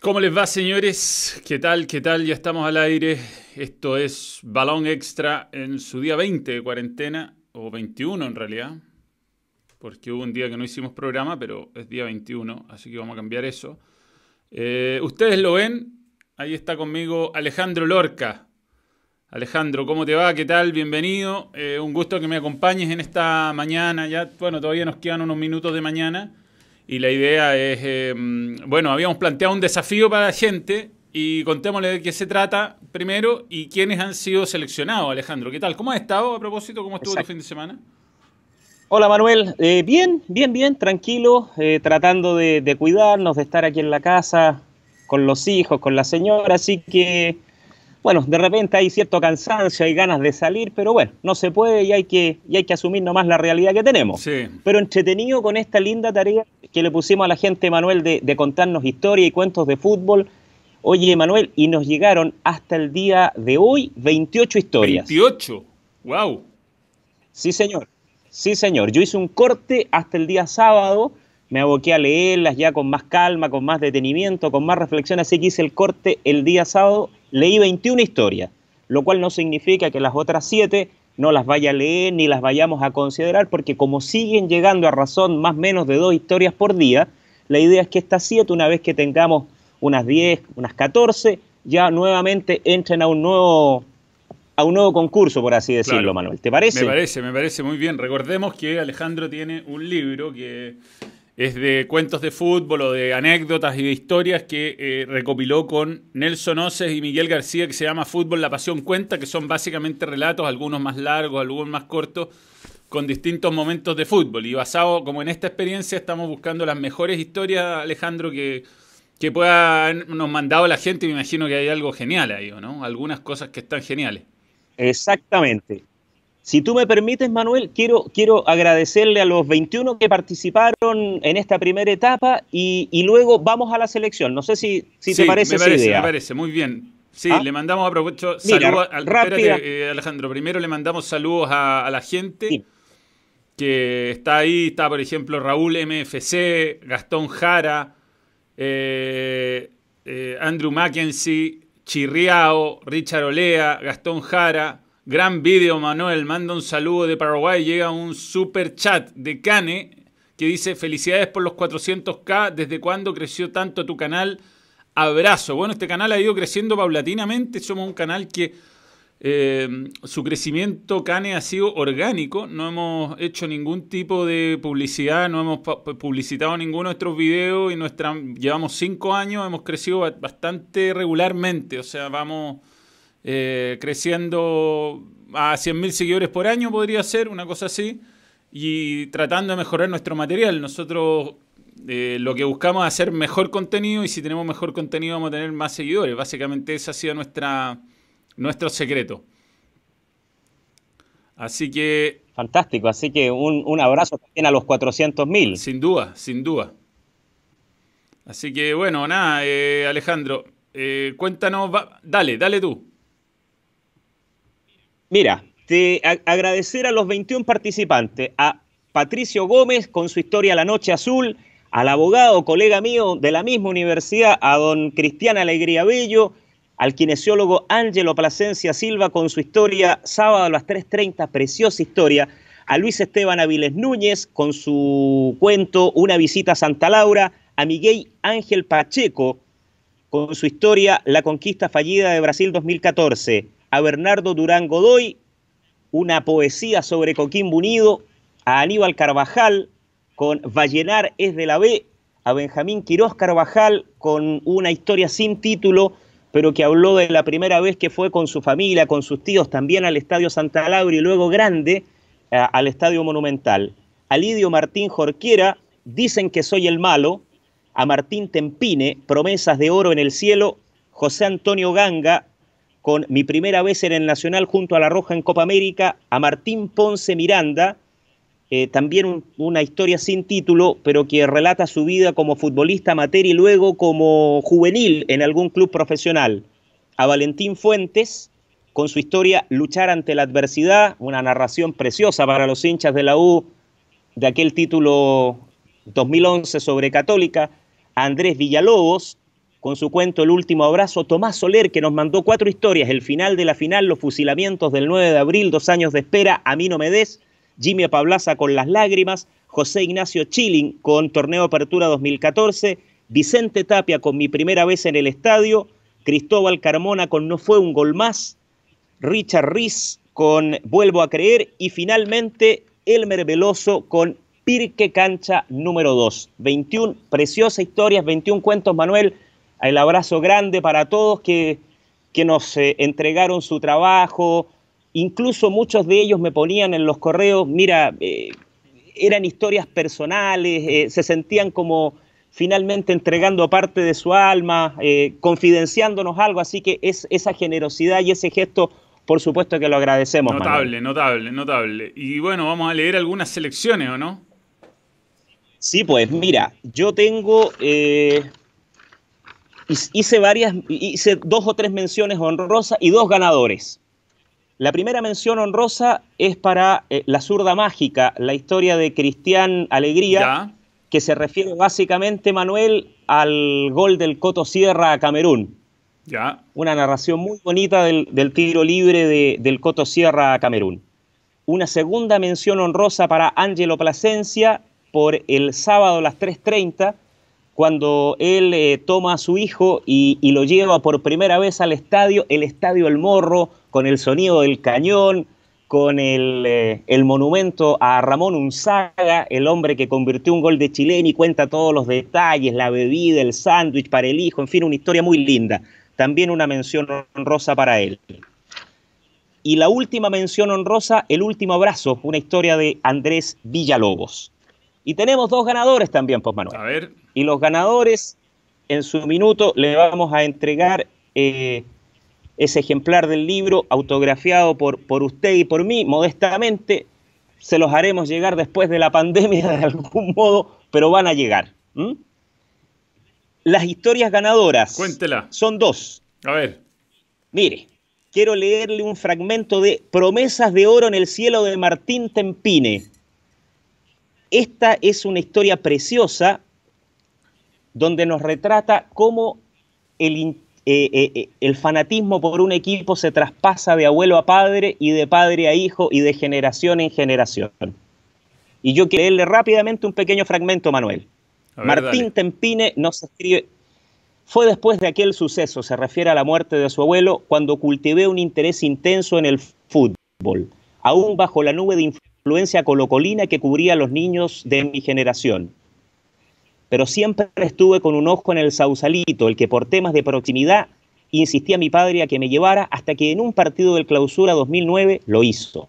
¿Cómo les va, señores? ¿Qué tal? ¿Qué tal? Ya estamos al aire. Esto es Balón Extra en su día 20 de cuarentena, o 21 en realidad, porque hubo un día que no hicimos programa, pero es día 21, así que vamos a cambiar eso. Eh, Ustedes lo ven, ahí está conmigo Alejandro Lorca. Alejandro, ¿cómo te va? ¿Qué tal? Bienvenido. Eh, un gusto que me acompañes en esta mañana. Ya, bueno, todavía nos quedan unos minutos de mañana. Y la idea es, eh, bueno, habíamos planteado un desafío para la gente y contémosle de qué se trata primero y quiénes han sido seleccionados, Alejandro. ¿Qué tal? ¿Cómo has estado a propósito? ¿Cómo estuvo tu fin de semana? Hola Manuel, eh, bien, bien, bien, tranquilo, eh, tratando de, de, cuidarnos, de estar aquí en la casa con los hijos, con la señora, así que bueno, de repente hay cierto cansancio, hay ganas de salir, pero bueno, no se puede y hay que, y hay que asumir nomás la realidad que tenemos. Sí. Pero entretenido con esta linda tarea que le pusimos a la gente, Manuel, de, de contarnos historia y cuentos de fútbol. Oye, Manuel, y nos llegaron hasta el día de hoy 28 historias. 28, wow. Sí, señor. Sí, señor. Yo hice un corte hasta el día sábado, me aboqué a leerlas ya con más calma, con más detenimiento, con más reflexión, así que hice el corte el día sábado leí 21 historias, lo cual no significa que las otras 7 no las vaya a leer ni las vayamos a considerar, porque como siguen llegando a razón más o menos de dos historias por día, la idea es que estas 7, una vez que tengamos unas 10, unas 14, ya nuevamente entren a un nuevo a un nuevo concurso, por así decirlo, Claro. Manuel. ¿Te parece? Me parece, me parece muy bien. Recordemos que Alejandro tiene un libro que es de cuentos de fútbol o de anécdotas y de historias que eh, recopiló con Nelson Oces y Miguel García que se llama Fútbol, la pasión cuenta, que son básicamente relatos, algunos más largos, algunos más cortos, con distintos momentos de fútbol. Y basado como en esta experiencia estamos buscando las mejores historias, Alejandro, que, que pueda habernos mandado la gente. Me imagino que hay algo genial ahí, ¿o ¿no? Algunas cosas que están geniales. Exactamente. Si tú me permites, Manuel, quiero, quiero agradecerle a los 21 que participaron en esta primera etapa y, y luego vamos a la selección. No sé si, si Sí, te parece me esa parece, idea. me parece, muy bien. Sí, ¿Ah? le mandamos a propósito saludos. espérate, eh, Alejandro, primero le mandamos saludos a, a la gente Sí. que está ahí. Está, por ejemplo, Raúl MFC, Gastón Jara, eh, eh, Andrew Mackenzie, Chirriao, Richard Olea, Gastón Jara. Gran vídeo, Manuel. Manda un saludo de Paraguay. Llega un super chat de Cane que dice: Felicidades por los 400k. ¿Desde cuándo creció tanto tu canal? Abrazo. Bueno, este canal ha ido creciendo paulatinamente. Somos un canal que eh, su crecimiento, Cane, ha sido orgánico. No hemos hecho ningún tipo de publicidad, no hemos publicitado ninguno de nuestros videos y nuestra, llevamos cinco años, hemos crecido ba- bastante regularmente. O sea, vamos eh, creciendo a 100.000 seguidores por año, podría ser, una cosa así, y tratando de mejorar nuestro material. Nosotros eh, lo que buscamos es hacer mejor contenido y si tenemos mejor contenido vamos a tener más seguidores. Básicamente ese ha sido nuestra, nuestro secreto. Así que, Fantástico, así que un, un abrazo también a los 400 mil. sin duda, sin duda. Así que, bueno, nada, eh, Alejandro, eh, cuéntanos, va- dale, dale tú. Mira, te agradecer a los 21 participantes, a Patricio Gómez con su historia La Noche Azul, al abogado, colega mío de la misma universidad, a don Cristian Alegría Bello, al kinesiólogo Ángelo Plasencia Silva con su historia Sábado a las 3.30, preciosa historia, a Luis Esteban Aviles Núñez con su cuento Una visita a Santa Laura, a Miguel Ángel Pacheco con su historia La conquista fallida de Brasil 2014, a Bernardo Durán Godoy, una poesía sobre Coquimbo Unido, a Aníbal Carvajal con Vallenar es de la B, a Benjamín Quirós Carvajal con una historia sin título, pero que habló de la primera vez que fue con su familia, con sus tíos, también al Estadio Santa Laura y luego grande a- al Estadio Monumental. A Lidio Martín Jorquera, dicen que soy el malo, a Martín Tempine, promesas de oro en el cielo, José Antonio Ganga, con mi primera vez en el Nacional junto a La Roja en Copa América, a Martín Ponce Miranda, eh, también un- una historia sin título, pero que relata su vida como futbolista amateur y luego como juvenil en algún club profesional. A Valentín Fuentes, con su historia Luchar ante la adversidad, una narración preciosa para los hinchas de la U de aquel título 2011 sobre Católica. A Andrés Villalobos, con su cuento El último abrazo, Tomás Soler, que nos mandó cuatro historias, el final de la final, los fusilamientos del 9 de abril, dos años de espera, A mí no me des, Jimmy Pablaza con Las lágrimas, José Ignacio Chilling con Torneo Apertura 2014, Vicente Tapia con Mi primera vez en el estadio, Cristóbal Carmona con No fue un gol más, Richard Riz con Vuelvo a creer y finalmente Elmer Veloso con Pirque Cancha número 2. 21 preciosas historias, 21 cuentos, Manuel el abrazo grande para todos que, que nos eh, entregaron su trabajo. Incluso muchos de ellos me ponían en los correos, mira, eh, eran historias personales, eh, se sentían como finalmente entregando parte de su alma, confidenciándonos algo, así que es esa generosidad y ese gesto, por supuesto que lo agradecemos. Notable, notable, notable. Y bueno, vamos a leer algunas selecciones, ¿o no? Sí, pues mira, yo tengo hice varias, hice dos o tres menciones honrosas y dos ganadores. La primera mención honrosa es para eh, La zurda mágica, la historia de Cristian Alegría, que se refiere básicamente, Manuel, al gol del Coto Sierra a Camerún. Ya. Una narración muy bonita del, tiro libre del Coto Sierra a Camerún. Una segunda mención honrosa para Ángelo Plasencia por el sábado a las 3.30 cuando él eh, toma a su hijo y, lo lleva por primera vez al estadio, el estadio El Morro, con el sonido del cañón, con el, eh, el, monumento a Ramón Unzaga, el hombre que convirtió un gol de chileno y cuenta todos los detalles, la bebida, el sándwich para el hijo, en fin, una historia muy linda. También una mención honrosa para él. Y la última mención honrosa, El último abrazo, una historia de Andrés Villalobos. Y tenemos dos ganadores también, pues Manuel. A ver. Y los ganadores, en su minuto, le vamos a entregar eh, ese ejemplar del libro autografiado por, por usted y por mí, modestamente. Se los haremos llegar después de la pandemia de algún modo, pero van a llegar. Las historias ganadoras Cuéntela. son dos. A ver. Mire, quiero leerle un fragmento de Promesas de Oro en el Cielo de Martín Tempine. Esta es una historia preciosa donde nos retrata cómo el, eh, eh, eh, el, fanatismo por un equipo se traspasa de abuelo a padre y de padre a hijo y de generación en generación. Y yo quiero leerle rápidamente un pequeño fragmento, Manuel. Martín Tempine nos escribe, fue después de aquel suceso, se refiere a la muerte de su abuelo, cuando cultivé un interés intenso en el fútbol, aún bajo la nube de influencia colocolina que cubría a los niños de mi generación pero siempre estuve con un ojo en el Sausalito, el que por temas de proximidad insistía a mi padre a que me llevara hasta que en un partido del clausura 2009 lo hizo.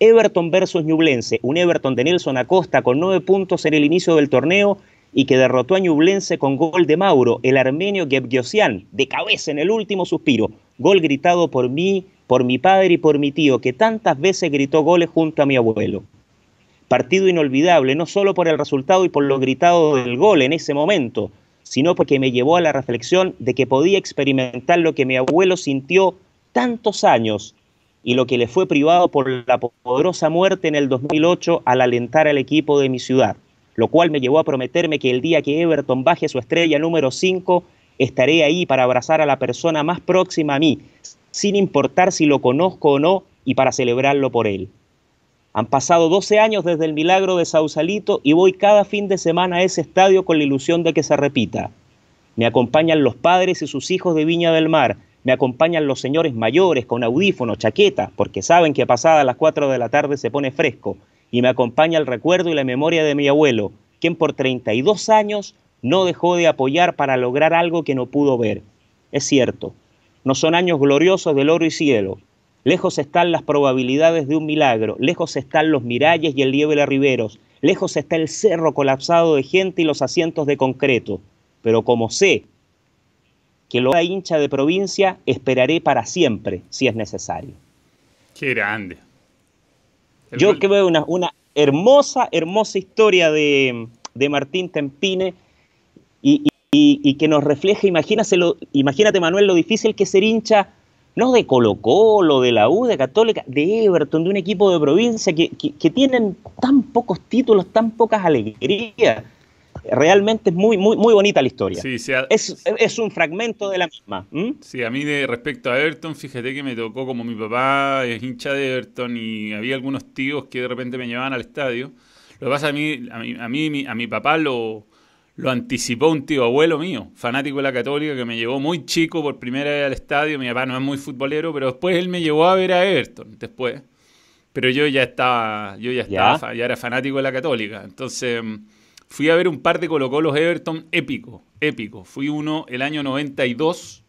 Everton versus Ñublense, un Everton de Nelson Acosta con nueve puntos en el inicio del torneo y que derrotó a Ñublense con gol de Mauro, el armenio Gebgiosian, de cabeza en el último suspiro. Gol gritado por mí, por mi padre y por mi tío, que tantas veces gritó goles junto a mi abuelo. Partido inolvidable, no solo por el resultado y por lo gritado del gol en ese momento, sino porque me llevó a la reflexión de que podía experimentar lo que mi abuelo sintió tantos años y lo que le fue privado por la poderosa muerte en el 2008 al alentar al equipo de mi ciudad, lo cual me llevó a prometerme que el día que Everton baje su estrella número 5, estaré ahí para abrazar a la persona más próxima a mí, sin importar si lo conozco o no, y para celebrarlo por él. Han pasado 12 años desde el milagro de Sausalito y voy cada fin de semana a ese estadio con la ilusión de que se repita. Me acompañan los padres y sus hijos de Viña del Mar, me acompañan los señores mayores con audífonos, chaqueta, porque saben que pasada las 4 de la tarde se pone fresco, y me acompaña el recuerdo y la memoria de mi abuelo, quien por 32 años no dejó de apoyar para lograr algo que no pudo ver. Es cierto, no son años gloriosos del oro y cielo, Lejos están las probabilidades de un milagro, lejos están los miralles y el liebre riberos, lejos está el cerro colapsado de gente y los asientos de concreto. Pero como sé que lo hincha de provincia, esperaré para siempre, si es necesario. Qué grande. Yo que veo una, una, hermosa, hermosa historia de, Martín Tempine y, y, que nos refleja, imagínate Manuel, lo difícil que ser hincha no de Colo Colo, de la U, de Católica, de Everton, de un equipo de provincia que, tienen tan pocos títulos, tan pocas alegrías. realmente es muy, muy, muy bonita la historia. es, un fragmento de la misma. Sí, a mí de respecto a Everton, fíjate que me tocó como mi papá es hincha de Everton y había algunos tíos que de repente me llevaban al estadio. Lo que pasa a mí, a mí, a mí, a mi papá lo, lo anticipó un tío abuelo mío, fanático de la Católica, que me llevó muy chico por primera vez al estadio. Mi papá no es muy futbolero, pero después él me llevó a ver a Everton, después. Pero yo ya estaba, yo ya estaba, ¿Ya? era fanático de la Católica. Entonces fui a ver un par de Colo Colos Everton épico, épico. Fui uno el año 92,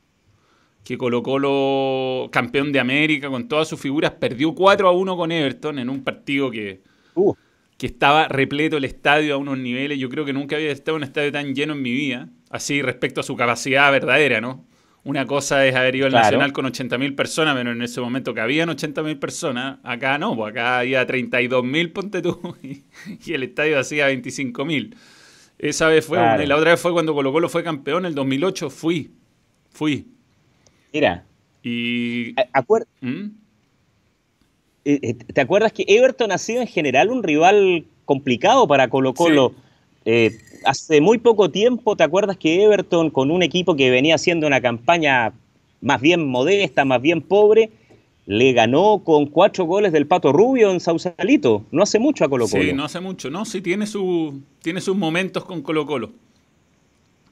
que Colo Colo, campeón de América, con todas sus figuras, perdió 4 a 1 con Everton en un partido que... Uh que estaba repleto el estadio a unos niveles. Yo creo que nunca había estado en un estadio tan lleno en mi vida, así respecto a su capacidad verdadera, ¿no? Una cosa es haber ido al Nacional con 80.000 personas, pero en ese momento que habían 80.000 personas, acá no, pues acá había 32.000, ponte tú, y, el estadio hacía 25.000. Esa vez fue, la otra vez fue cuando Colo Colo fue campeón, en el 2008 fui, fui. Mira. Y... Acuer ¿Mm? Eh, eh, ¿Te acuerdas que Everton ha sido en general un rival complicado para Colo Colo? Eh, hace muy poco tiempo, ¿te acuerdas que Everton, con un equipo que venía haciendo una campaña más bien modesta, más bien pobre, le ganó con cuatro goles del Pato Rubio en Sausalito? No hace mucho a Colo Colo. Sí, no hace mucho, ¿no? Sí, tiene, su, tiene sus momentos con Colo Colo.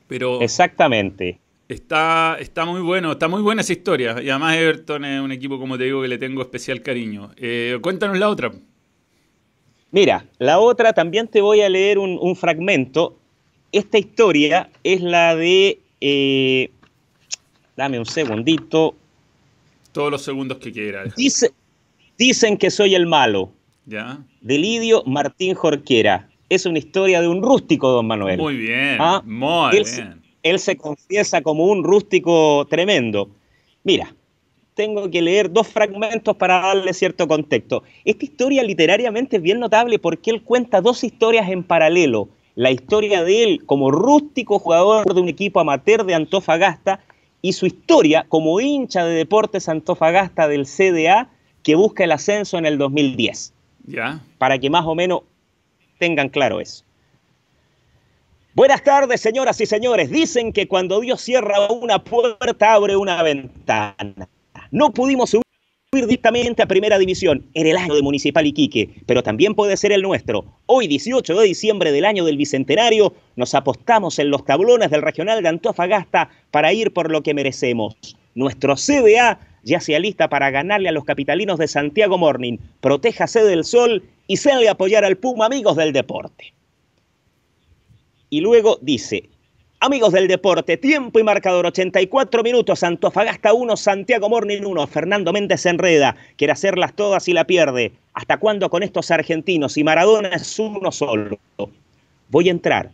Pero... Exactamente. Está, está muy bueno, está muy buena esa historia. Y además Everton es un equipo, como te digo, que le tengo especial cariño. Eh, cuéntanos la otra. Mira, la otra también te voy a leer un, fragmento. Esta historia es la de... Eh, dame un segundito. Todos los segundos que quieras. Dice, dicen que soy el malo. ¿Ya? De Lidio Martín Jorquera. Es una historia de un rústico, don Manuel. Muy bien, ¿Ah? muy bien él se confiesa como un rústico tremendo. Mira, tengo que leer dos fragmentos para darle cierto contexto. Esta historia literariamente es bien notable porque él cuenta dos historias en paralelo. La historia de él como rústico jugador de un equipo amateur de Antofagasta y su historia como hincha de Deportes Antofagasta del CDA que busca el ascenso en el 2010. Ya. Para que más o menos tengan claro eso. Buenas tardes, señoras y señores. Dicen que cuando Dios cierra una puerta, abre una ventana. No pudimos subir directamente a Primera División. en el año de Municipal Iquique, pero también puede ser el nuestro. Hoy, 18 de diciembre del año del Bicentenario, nos apostamos en los tablones del Regional de Antofagasta para ir por lo que merecemos. Nuestro CDA ya se alista para ganarle a los capitalinos de Santiago Morning. Protéjase del sol y se a apoyar al Puma, amigos del deporte y luego dice, amigos del deporte, tiempo y marcador 84 minutos, Antofagasta 1, Santiago Morning 1, Fernando Méndez enreda, quiere hacerlas todas y la pierde. ¿Hasta cuándo con estos argentinos? Y Maradona es uno solo. Voy a entrar.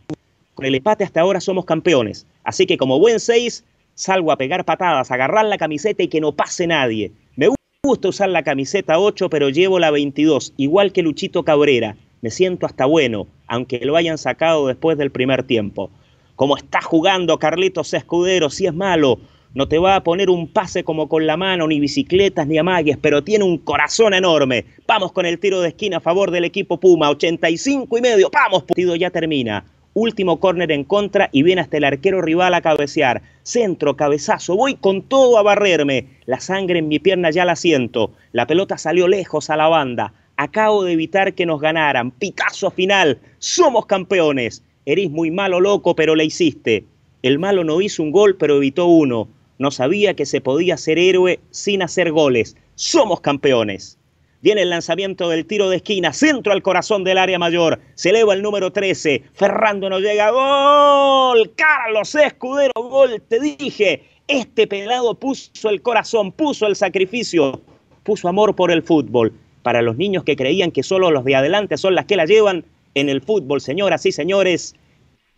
Con el empate hasta ahora somos campeones. Así que como buen 6, salgo a pegar patadas, a agarrar la camiseta y que no pase nadie. Me gusta usar la camiseta 8, pero llevo la 22, igual que Luchito Cabrera me siento hasta bueno, aunque lo hayan sacado después del primer tiempo. Como está jugando Carlitos Escudero, si es malo, no te va a poner un pase como con la mano, ni bicicletas, ni amagues, pero tiene un corazón enorme. Vamos con el tiro de esquina a favor del equipo Puma, 85 y medio, vamos, partido ya termina. Último córner en contra y viene hasta el arquero rival a cabecear. Centro, cabezazo, voy con todo a barrerme. La sangre en mi pierna ya la siento. La pelota salió lejos a la banda. Acabo de evitar que nos ganaran. Picasso final. Somos campeones. Eres muy malo, loco, pero le hiciste. El malo no hizo un gol, pero evitó uno. No sabía que se podía ser héroe sin hacer goles. Somos campeones. Viene el lanzamiento del tiro de esquina, centro al corazón del área mayor. Se eleva el número 13. Ferrando no llega. ¡Gol! Carlos Escudero, gol. Te dije, este pelado puso el corazón, puso el sacrificio, puso amor por el fútbol para los niños que creían que solo los de adelante son las que la llevan en el fútbol, señoras y señores.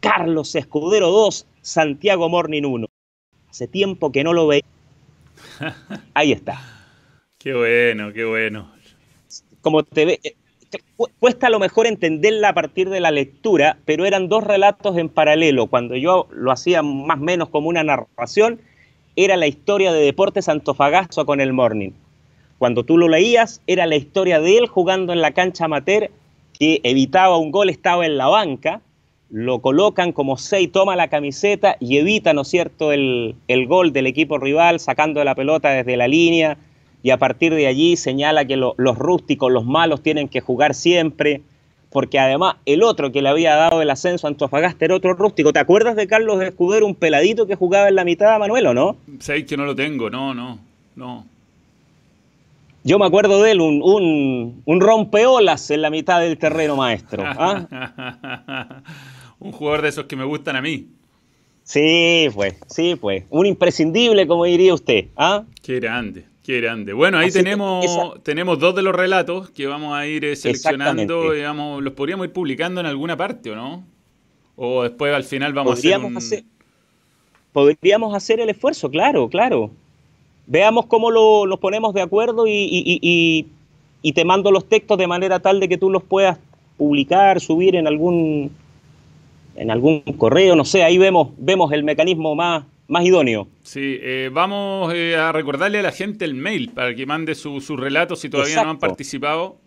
Carlos Escudero 2, Santiago Morning 1. Hace tiempo que no lo veía. Ahí está. Qué bueno, qué bueno. Como te ve, eh, cuesta a lo mejor entenderla a partir de la lectura, pero eran dos relatos en paralelo. Cuando yo lo hacía más o menos como una narración, era la historia de Deportes Antofagasta con el Morning. Cuando tú lo leías, era la historia de él jugando en la cancha amateur, que evitaba un gol, estaba en la banca, lo colocan como 6, toma la camiseta y evita, ¿no es cierto?, el, gol del equipo rival sacando la pelota desde la línea y a partir de allí señala que los rústicos, los malos tienen que jugar siempre, porque además el otro que le había dado el ascenso a Antofagasta era otro rústico. ¿Te acuerdas de Carlos Escudero, un peladito que jugaba en la mitad, Manuel, o no? Sabéis que no lo tengo, no, no, no. Yo me acuerdo de él, un, un, un rompeolas en la mitad del terreno maestro. ¿ah? un jugador de esos que me gustan a mí. Sí, pues, sí, pues. Un imprescindible, como diría usted. ¿ah? Qué grande, qué grande. Bueno, ahí tenemos, tenemos dos de los relatos que vamos a ir eh, seleccionando, digamos, los podríamos ir publicando en alguna parte, ¿o no? O después al final vamos a hacer, hacer Podríamos hacer el esfuerzo, claro, claro. Veamos cómo lo, los ponemos de acuerdo y, y te mando los textos de manera tal de que tú los puedas publicar, subir en algún en algún correo, no sé, ahí vemos, vemos el mecanismo más, más idóneo. Sí, eh, vamos eh, a recordarle a la gente el mail para que mande sus su relatos si todavía no han participado.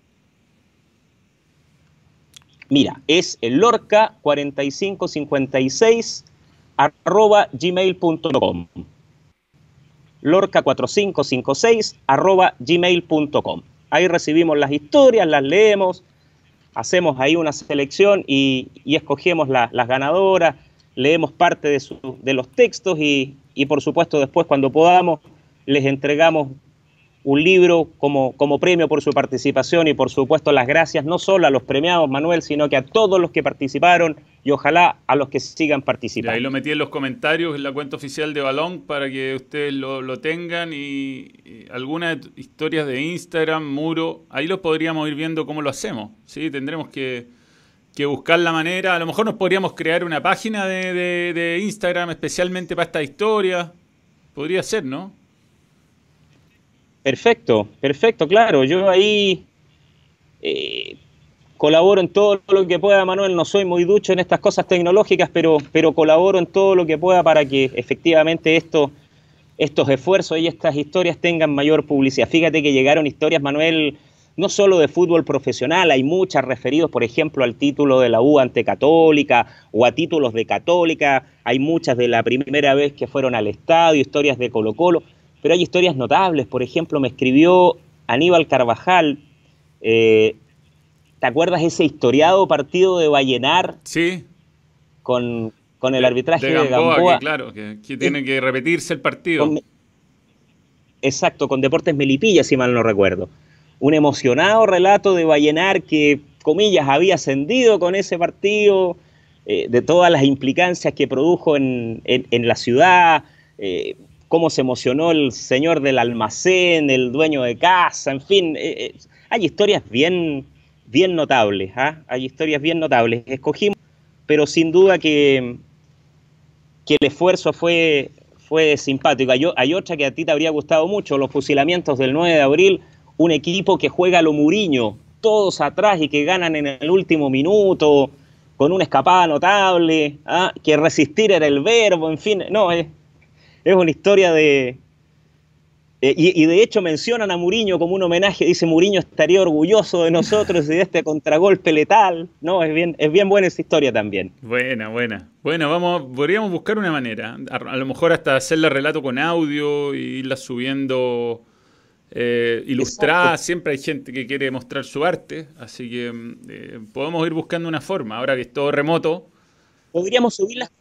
Mira, es el lorca4556 arroba gmail.com. Lorca4556 arroba gmail.com. Ahí recibimos las historias, las leemos, hacemos ahí una selección y, escogemos las ganadoras, leemos parte de, de los textos y, y, por supuesto después cuando podamos les entregamos un libro como, como premio por su participación y por supuesto las gracias no solo a los premiados, Manuel, sino que a todos los que participaron y ojalá a los que sigan participando. ahí lo metí en los comentarios en la cuenta oficial de Balón para que ustedes lo, tengan y, algunas historias de Instagram, Muro, ahí los podríamos ir viendo cómo lo hacemos. ¿sí? Tendremos que, buscar la manera, a lo mejor nos podríamos crear una página de, de Instagram especialmente para esta historia. Podría ser, ¿no? Perfecto, perfecto, claro. Yo ahí eh, colaboro en todo lo que pueda, Manuel. No soy muy ducho en estas cosas tecnológicas, pero, pero colaboro en todo lo que pueda para que efectivamente esto, estos esfuerzos y estas historias tengan mayor publicidad. Fíjate que llegaron historias, Manuel, no solo de fútbol profesional, hay muchas referidos, por ejemplo, al título de la U ante Católica o a títulos de Católica. Hay muchas de la primera vez que fueron al estadio, historias de Colo Colo pero hay historias notables. Por ejemplo, me escribió Aníbal Carvajal. Eh, ¿Te acuerdas ese historiado partido de Vallenar? Sí. Con, el arbitraje de Gamboa. claro, que, tiene que repetirse el partido. exacto, con Deportes Melipilla, si mal no recuerdo. Un emocionado relato de Vallenar que, comillas, había ascendido con ese partido, eh, de todas las implicancias que produjo en, la ciudad. Eh, cómo se emocionó el señor del almacén, el dueño de casa, en fin, eh, eh, hay historias bien, bien notables, ¿ah? hay historias bien notables. Escogimos, pero sin duda que, que el esfuerzo fue, fue simpático. Hay, otra que a ti te habría gustado mucho, los fusilamientos del 9 de abril, un equipo que juega a lo Muriño, todos atrás y que ganan en el último minuto, con una escapada notable, ¿ah? que resistir era el verbo, en fin, no, es es una historia de... Eh, y, de hecho mencionan a Muriño como un homenaje, dice Muriño estaría orgulloso de nosotros y de este contragolpe letal, ¿no? Es bien, es bien buena esa historia también. Buena, buena. Bueno, vamos, podríamos buscar una manera, a, lo mejor hasta hacerle relato con audio y irla subiendo eh, ilustrada, siempre hay gente que quiere mostrar su arte, así que mm, eh, podemos ir buscando una forma, ahora que es todo remoto. Podríamos subirlas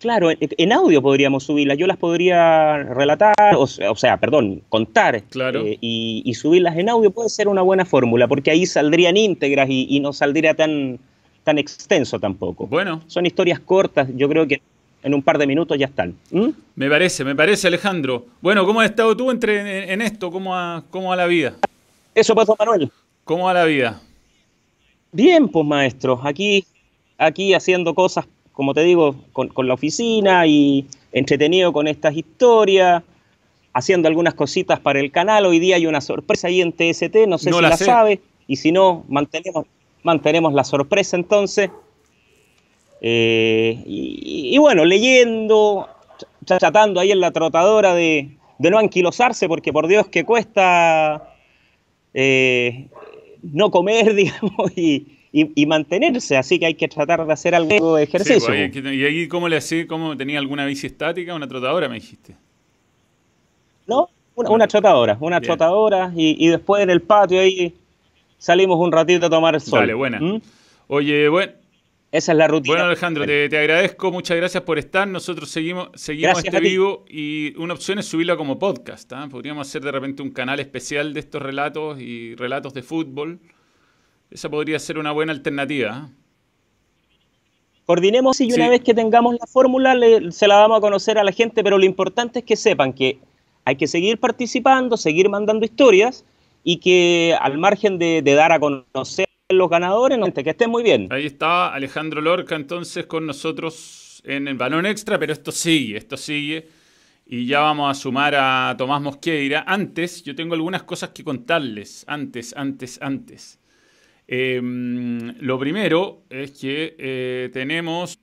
Claro, en, audio podríamos subirlas, yo las podría relatar, o, sea, perdón, contar eh, y, subirlas en audio puede ser una buena fórmula, porque ahí saldrían íntegras y, no saldría tan, tan extenso tampoco. Bueno. Son historias cortas, yo creo que en un par de minutos ya están. ¿Mm? Me parece, me parece, Alejandro. Bueno, ¿cómo has estado tú entre, en, esto? ¿Cómo va, ¿Cómo la vida? Eso pasó, Manuel. ¿Cómo va la vida? Bien, pues maestro, aquí, aquí haciendo cosas como te digo, con, la oficina y entretenido con estas historias, haciendo algunas cositas para el canal. Hoy día hay una sorpresa ahí en TST, no sé si la, sabe, y si no, mantenemos, mantenemos la sorpresa entonces. Eh, y, bueno, leyendo, chatando ahí en la trotadora de, no anquilosarse, porque por Dios que cuesta eh, no comer, digamos, y, y, mantenerse, así que hay que tratar de hacer algo de ejercicio. Pues, ¿Y ahí cómo le hacía? ¿Cómo tenía alguna bici estática, una trotadora, me dijiste? No, una, trotadora, una trotadora y, después en el patio ahí salimos un ratito a tomar el sol. Vale, buena. ¿Mm? Oye, bueno. Esa es la rutina. Bueno, Alejandro, te, agradezco, muchas gracias por estar. Nosotros seguimos, seguimos este vivo y una opción es subirlo como podcast. ¿ah? Podríamos hacer de repente un canal especial de estos relatos y relatos de fútbol. Esa podría ser una buena alternativa. ¿ah? Coordinemos y una vez que tengamos la fórmula se la damos a conocer a la gente, pero lo importante es que sepan que hay que seguir participando, seguir mandando historias y que al margen de, dar a conocer los ganadores, que estén muy bien. Ahí está Alejandro Lorca entonces con nosotros en el balón extra, pero esto sigue, esto sigue. Y ya vamos a sumar a Tomás Mosqueira. Antes, yo tengo algunas cosas que contarles. Antes, antes, antes. Em, lo primero es que eh, tenemos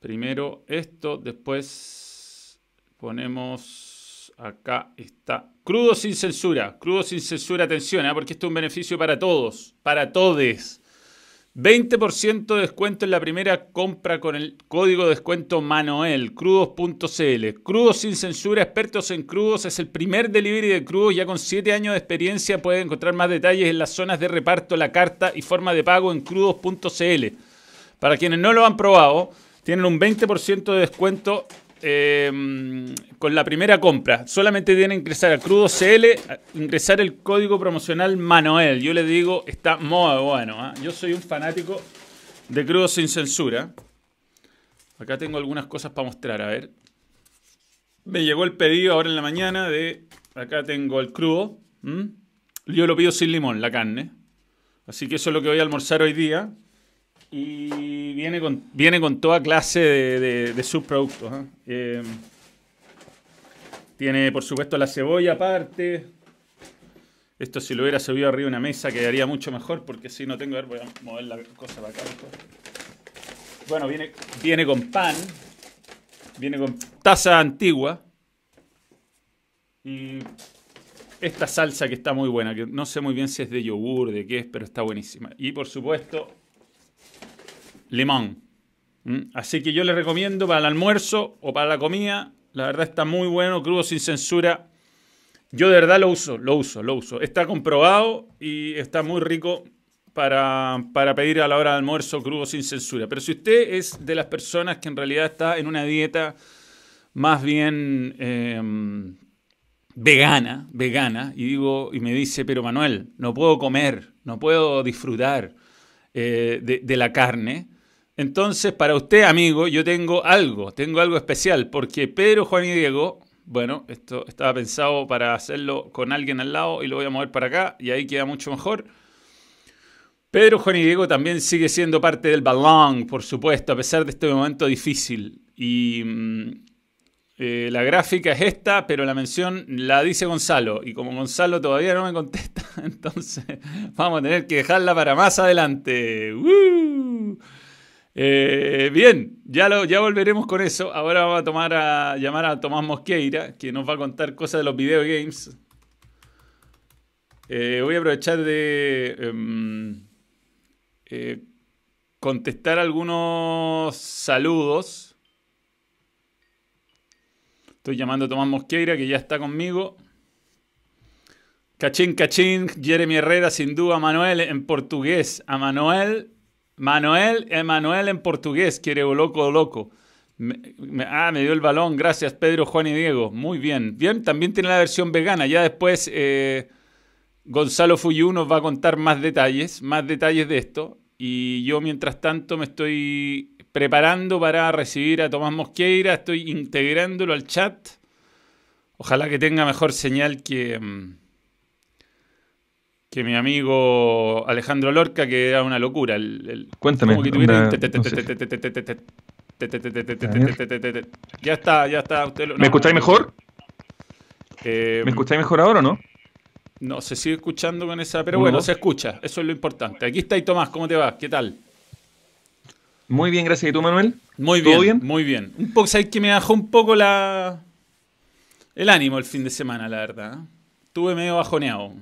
primero esto, después ponemos acá está crudo sin censura, crudo sin censura, atención, ¿eh? porque esto es un beneficio para todos, para todes. 20% de descuento en la primera compra con el código de descuento Manoel, crudos.cl. Crudos sin censura, expertos en crudos, es el primer delivery de crudos. Ya con 7 años de experiencia puede encontrar más detalles en las zonas de reparto, la carta y forma de pago en crudos.cl. Para quienes no lo han probado, tienen un 20% de descuento Em, con la primera compra. Solamente tienen que ingresar a Crudo CL, ingresar el código promocional Manuel. Yo les digo, está muy bueno. ¿ah? Yo soy un fanático de Crudo sin censura. Acá tengo algunas cosas para mostrar, a ver. Me llegó el pedido ahora en la mañana de... Acá tengo el crudo. Yo lo pido sin limón, la carne. Así que eso es lo que voy a almorzar hoy día. Y viene con, viene con toda clase de, subproductos. ¿ah? Eh, tiene, por supuesto, la cebolla aparte. Esto si lo hubiera subido arriba de una mesa quedaría mucho mejor porque si no tengo... A ver, voy a mover la cosa para acá. Bueno, viene, viene con pan. Viene con taza antigua. Y esta salsa que está muy buena, que no sé muy bien si es de yogur, de qué es, pero está buenísima. Y por supuesto, limón. ¿Mm? Así que yo les recomiendo para el almuerzo o para la comida. La verdad está muy bueno, crudo sin censura. Yo de verdad lo uso, lo uso, lo uso. Está comprobado y está muy rico para, pedir a la hora de almuerzo crudo sin censura. Pero si usted es de las personas que en realidad está en una dieta más bien em, vegana, vegana, y digo, y me dice, pero Manuel, no puedo comer, no puedo disfrutar eh, de la carne entonces, para usted, amigo, yo tengo algo, tengo algo especial, porque Pedro, Juan y Diego, bueno, esto estaba pensado para hacerlo con alguien al lado y lo voy a mover para acá y ahí queda mucho mejor. Pedro, Juan y Diego también sigue siendo parte del balón, por supuesto, a pesar de este momento difícil. Y mm, eh, la gráfica es esta, pero la mención la dice Gonzalo. Y como Gonzalo todavía no me contesta, entonces vamos a tener que dejarla para más adelante. Eh, bien, ya, lo, ya volveremos con eso. Ahora vamos a, tomar a llamar a Tomás Mosqueira, que nos va a contar cosas de los videogames. Eh, voy a aprovechar de em, eh, contestar algunos saludos. Estoy llamando a Tomás Mosqueira, que ya está conmigo. Cachín, cachín, Jeremy Herrera, sin duda, Manuel en portugués. A Manuel Manuel, Emanuel en portugués, quiere loco, loco. ah, me dio el balón, gracias Pedro, Juan y Diego. Muy bien. Bien, también tiene la versión vegana. Ya después eh, Gonzalo Fuyu nos va a contar más detalles, más detalles de esto. Y yo mientras tanto me estoy preparando para recibir a Tomás Mosqueira, estoy integrándolo al chat. Ojalá que tenga mejor señal que... Mm, que mi amigo Alejandro Lorca, que era una locura. El, Cuéntame. Ya está, ya está. ¿Me escucháis mejor? ¿Me escucháis mejor ahora o no? No, se sigue escuchando con esa, pero bueno, se escucha, eso es lo importante. Aquí está y Tomás, ¿cómo te va? ¿Qué tal? Muy bien, gracias. ¿Y tú, Manuel? Muy bien, bien, muy bien. Un poco, ¿sabes que me bajó un poco la el ánimo el fin de semana, la verdad? Estuve medio bajoneado.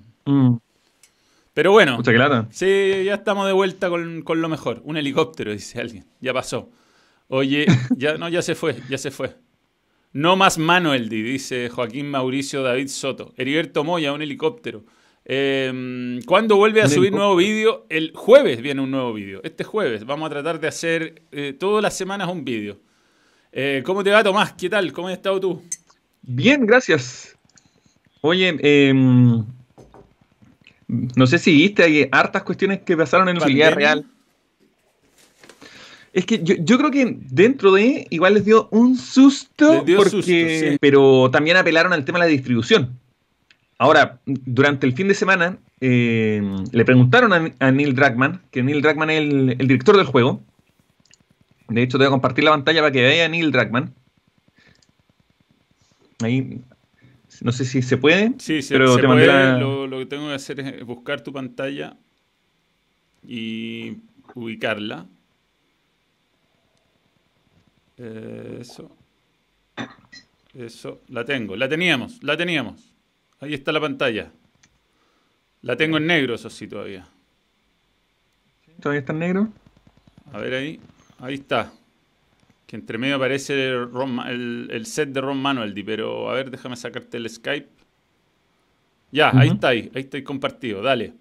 Pero bueno, Mucha sí, ya estamos de vuelta con, con lo mejor. Un helicóptero, dice alguien. Ya pasó. Oye, ya no, ya se fue, ya se fue. No más Manuel, dice Joaquín Mauricio David Soto. Heriberto Moya, un helicóptero. Eh, ¿Cuándo vuelve a subir nuevo vídeo? El jueves viene un nuevo vídeo. Este jueves vamos a tratar de hacer eh, todas las semanas un vídeo. Eh, ¿Cómo te va, Tomás? ¿Qué tal? ¿Cómo has estado tú? Bien, gracias. Oye, em, no sé si viste, hay hartas cuestiones que pasaron en la real. Es que yo, yo creo que dentro de igual les dio un susto, dio porque, susto, sí. pero también apelaron al tema de la distribución. Ahora, durante el fin de semana, eh, le preguntaron a, a Neil Druckmann, que Neil Druckmann es el, el director del juego. De hecho, te voy a compartir la pantalla para que vea a Neil Druckmann. Ahí, no sé si se puede, Sí, se, pero se te puede. la- Lo, lo que tengo que hacer es buscar tu pantalla y ubicarla. Eh, Eso. Eso. La tengo. La teníamos. La teníamos. Ahí está la pantalla. La tengo en negro, eso sí, todavía. ¿Todavía está en negro? A ver ahí. Ahí está. Que entre medio aparece el, Ron Ma- el- el set de Ron Manueldi, pero a ver, déjame sacarte el Skype. Ya, ahí está ahí, ahí está compartido, dale.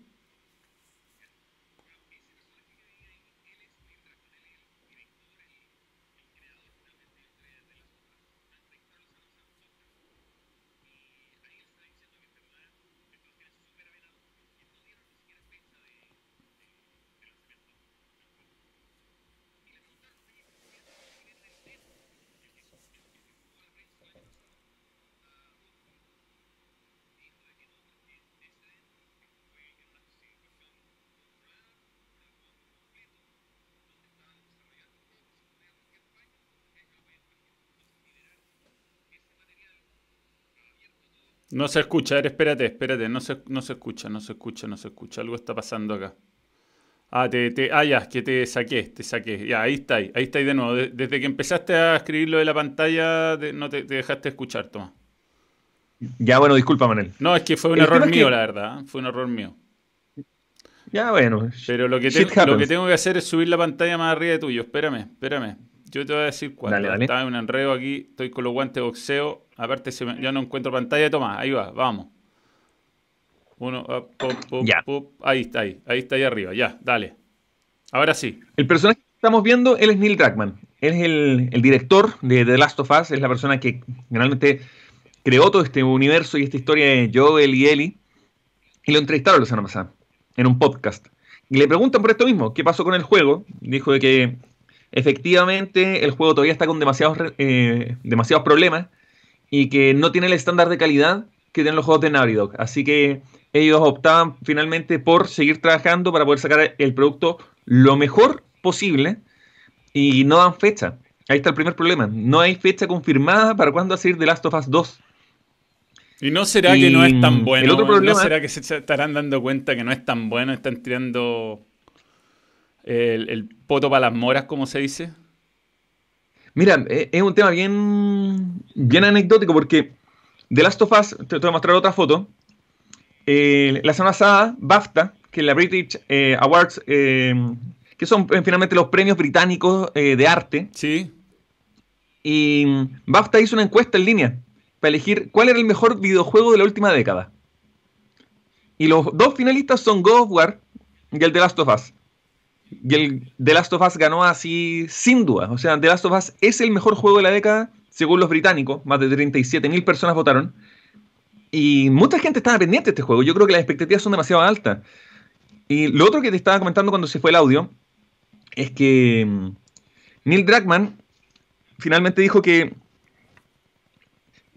No se escucha, a ver, espérate, espérate, no se, no se escucha, no se escucha, no se escucha, algo está pasando acá. Ah, te, te, ah, ya, es que te saqué, te saqué. Ya, ahí está, ahí, ahí está ahí de nuevo. De- desde que empezaste a escribir lo de la pantalla, de- no te, te dejaste escuchar, Tomás. Ya, bueno, disculpa, Manuel. No, es que fue un El error mío, que- la verdad, ¿eh? fue un error mío. Ya, bueno. Pero lo que, lo que tengo que hacer es subir la pantalla más arriba de tuyo. Espérame, espérame. Yo te voy a decir cuándo. Dale, dale. Estaba en un enredo aquí, estoy con los guantes de boxeo. Aparte, se me- ya no encuentro pantalla. Toma, ahí va, vamos. Uno, ah, pop, pop, Ya. pop. Ahí está, ahí. Ahí está ahí arriba. Ya, dale. Ahora sí. El personaje que estamos viendo, él es Neil Druckmann. Él es el, el director de The Last of Us, es la persona que generalmente creó todo este universo y esta historia de Joel y Ellie. Y lo entrevistaron la semana pasada, en un podcast. Y le preguntan por esto mismo, ¿qué pasó con el juego? Dijo de que efectivamente el juego todavía está con demasiados, eh, demasiados problemas y que no tiene el estándar de calidad que tienen los juegos de Naughty Dog. Así que ellos optaban finalmente por seguir trabajando para poder sacar el producto lo mejor posible y no dan fecha. Ahí está el primer problema. No hay fecha confirmada para cuándo va a salir The Last of Us 2. ¿Y no será Y, que no es tan bueno? el otro problema- ¿No será que se estarán dando cuenta que no es tan bueno? Están tirando el, el poto para las moras, como se dice. Mira, eh, es un tema bien, bien anecdótico porque The Last of Us, te, voy a mostrar otra foto. Eh, la semana pasada, BAFTA, que es la British eh, Awards, eh, que son eh, finalmente los premios británicos eh, de arte, Sí. y BAFTA hizo una encuesta en línea para elegir cuál era el mejor videojuego de la última década. Y los dos finalistas son God of War y el The Last of Us. Y el The Last of Us ganó así sin duda. O sea, The Last of Us es el mejor juego de la década, según los británicos. Más de 37.000 personas votaron. Y mucha gente estaba pendiente de este juego. Yo creo que las expectativas son demasiado altas. Y lo otro que te estaba comentando cuando se fue el audio es que mm, Neil Druckmann finalmente dijo que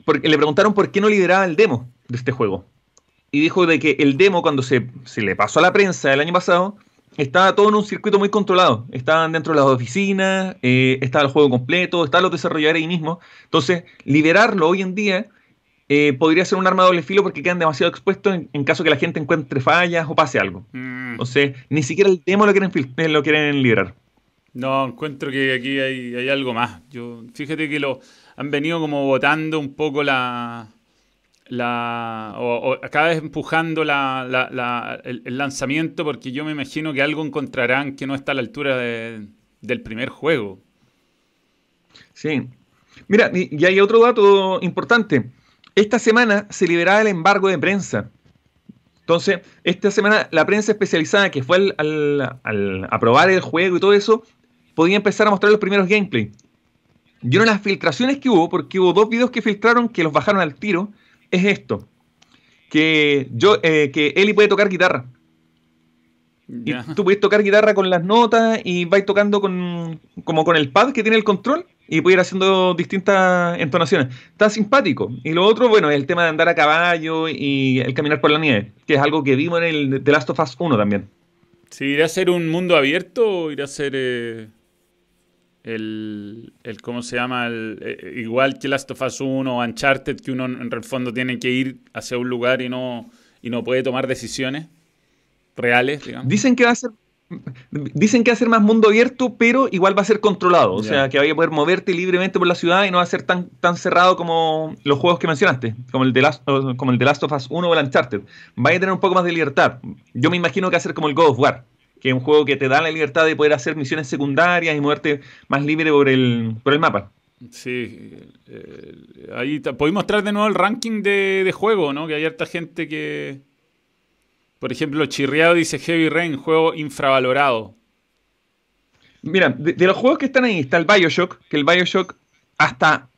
porque le preguntaron por qué no lideraba el demo de este juego. Y dijo de que el demo, cuando se, se le pasó a la prensa el año pasado, estaba todo en un circuito muy controlado. Estaban dentro de las oficinas, eh, estaba el juego completo, estaban los desarrolladores ahí mismo. Entonces, liberarlo hoy en día eh, podría ser un arma de doble filo porque quedan demasiado expuestos en, en caso que la gente encuentre fallas o pase algo. Mm. Entonces, ni siquiera el demo lo quieren, eh, lo quieren liberar. No, encuentro que aquí hay, hay algo más. Yo, fíjate que lo han venido como votando un poco la, la, o, cada vez empujando el, lanzamiento porque yo me imagino que algo encontrarán que no está a la altura del primer juego. Sí. Mira, y, hay otro dato importante. Esta semana se liberaba el embargo de prensa. Entonces, esta semana la prensa especializada que fue al, aprobar el juego y todo eso, podía empezar a mostrar los primeros gameplay. Y una de las filtraciones que hubo, porque hubo dos videos que filtraron que los bajaron al tiro, es esto. Que, yo, eh, que Eli puede tocar guitarra. Y tú puedes tocar guitarra con las notas y vais tocando con, como con el pad que tiene el control y puede ir haciendo distintas entonaciones. Está simpático. Y lo otro, bueno, es el tema de andar a caballo y el caminar por la nieve, que es algo que vimos en el The Last of Us 1 también. Sí, ¿irá a ser un mundo abierto o irá a ser eh, el, el, ¿cómo se llama? El, eh, igual que Last of Us 1 o Uncharted, que uno en el fondo tiene que ir hacia un lugar y no, y no puede tomar decisiones reales, digamos. Dicen que va a ser Dicen que va a ser más mundo abierto, pero igual va a ser controlado. O sea, que vaya a poder moverte libremente por la ciudad y no va a ser tan, tan cerrado como los juegos que mencionaste, como el, de Last, como el de Last of Us 1 o el Uncharted. Vaya a tener un poco más de libertad. Yo me imagino que va a ser como el God of War, que es un juego que te da la libertad de poder hacer misiones secundarias y moverte más libre por el, por el mapa. Sí, eh, ahí podéis mostrar de nuevo el ranking de, de juego, ¿no? Que hay harta gente que, por ejemplo, Chirriado dice Heavy Rain, juego infravalorado. Mira, de, los juegos que están ahí está el Bioshock, que el Bioshock hasta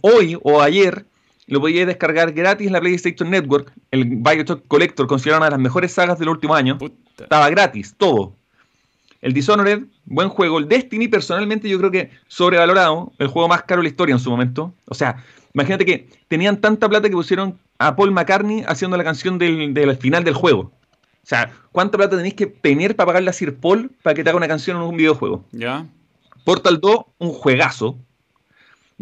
hoy o ayer lo podías descargar gratis en la PlayStation Network. El Bioshock Collector, considerado una de las mejores sagas del último año, estaba gratis, todo. El Dishonored, buen juego. El Destiny, personalmente, yo creo que sobrevalorado. El juego más caro de la historia en su momento. O sea, imagínate que tenían tanta plata que pusieron a Paul McCartney haciendo la canción del final del juego. O sea, ¿cuánta plata tenéis que tener para pagarle a Sir Paul para que te haga una canción en un videojuego? Ya. Portal 2, un juegazo.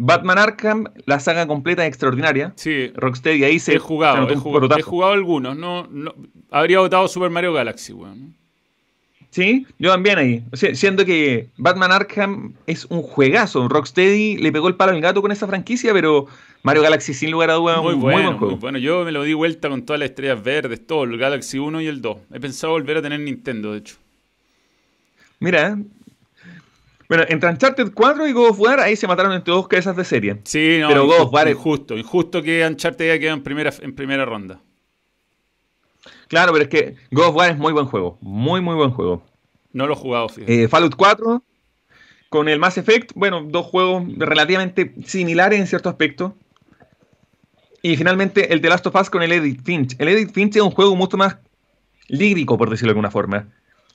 Batman Arkham, la saga completa extraordinaria. Sí. Rocksteady ahí se. He jugado, he jugado, he jugado, algunos. No, no, habría votado Super Mario Galaxy, weón. Sí, yo también ahí. siendo que Batman Arkham es un juegazo. Rocksteady le pegó el palo al gato con esa franquicia, pero Mario Galaxy sin lugar a dudas muy, muy bueno, buen juego. bueno, yo me lo di vuelta con todas las estrellas verdes, todo, el Galaxy 1 y el 2. He pensado volver a tener Nintendo, de hecho. Mira, bueno, entre Uncharted 4 y God of War, ahí se mataron entre dos cabezas de serie. Sí, no, pero God of War injusto, injusto que Uncharted haya quedado en primera, en primera ronda. Claro, pero es que God of War es muy buen juego. Muy, muy buen juego. No lo he jugado, fíjate. Eh, Fallout 4 con el Mass Effect, bueno, dos juegos relativamente similares en cierto aspecto. Y finalmente el The Last of Us con el Edit Finch. El Edit Finch es un juego mucho más lírico, por decirlo de alguna forma.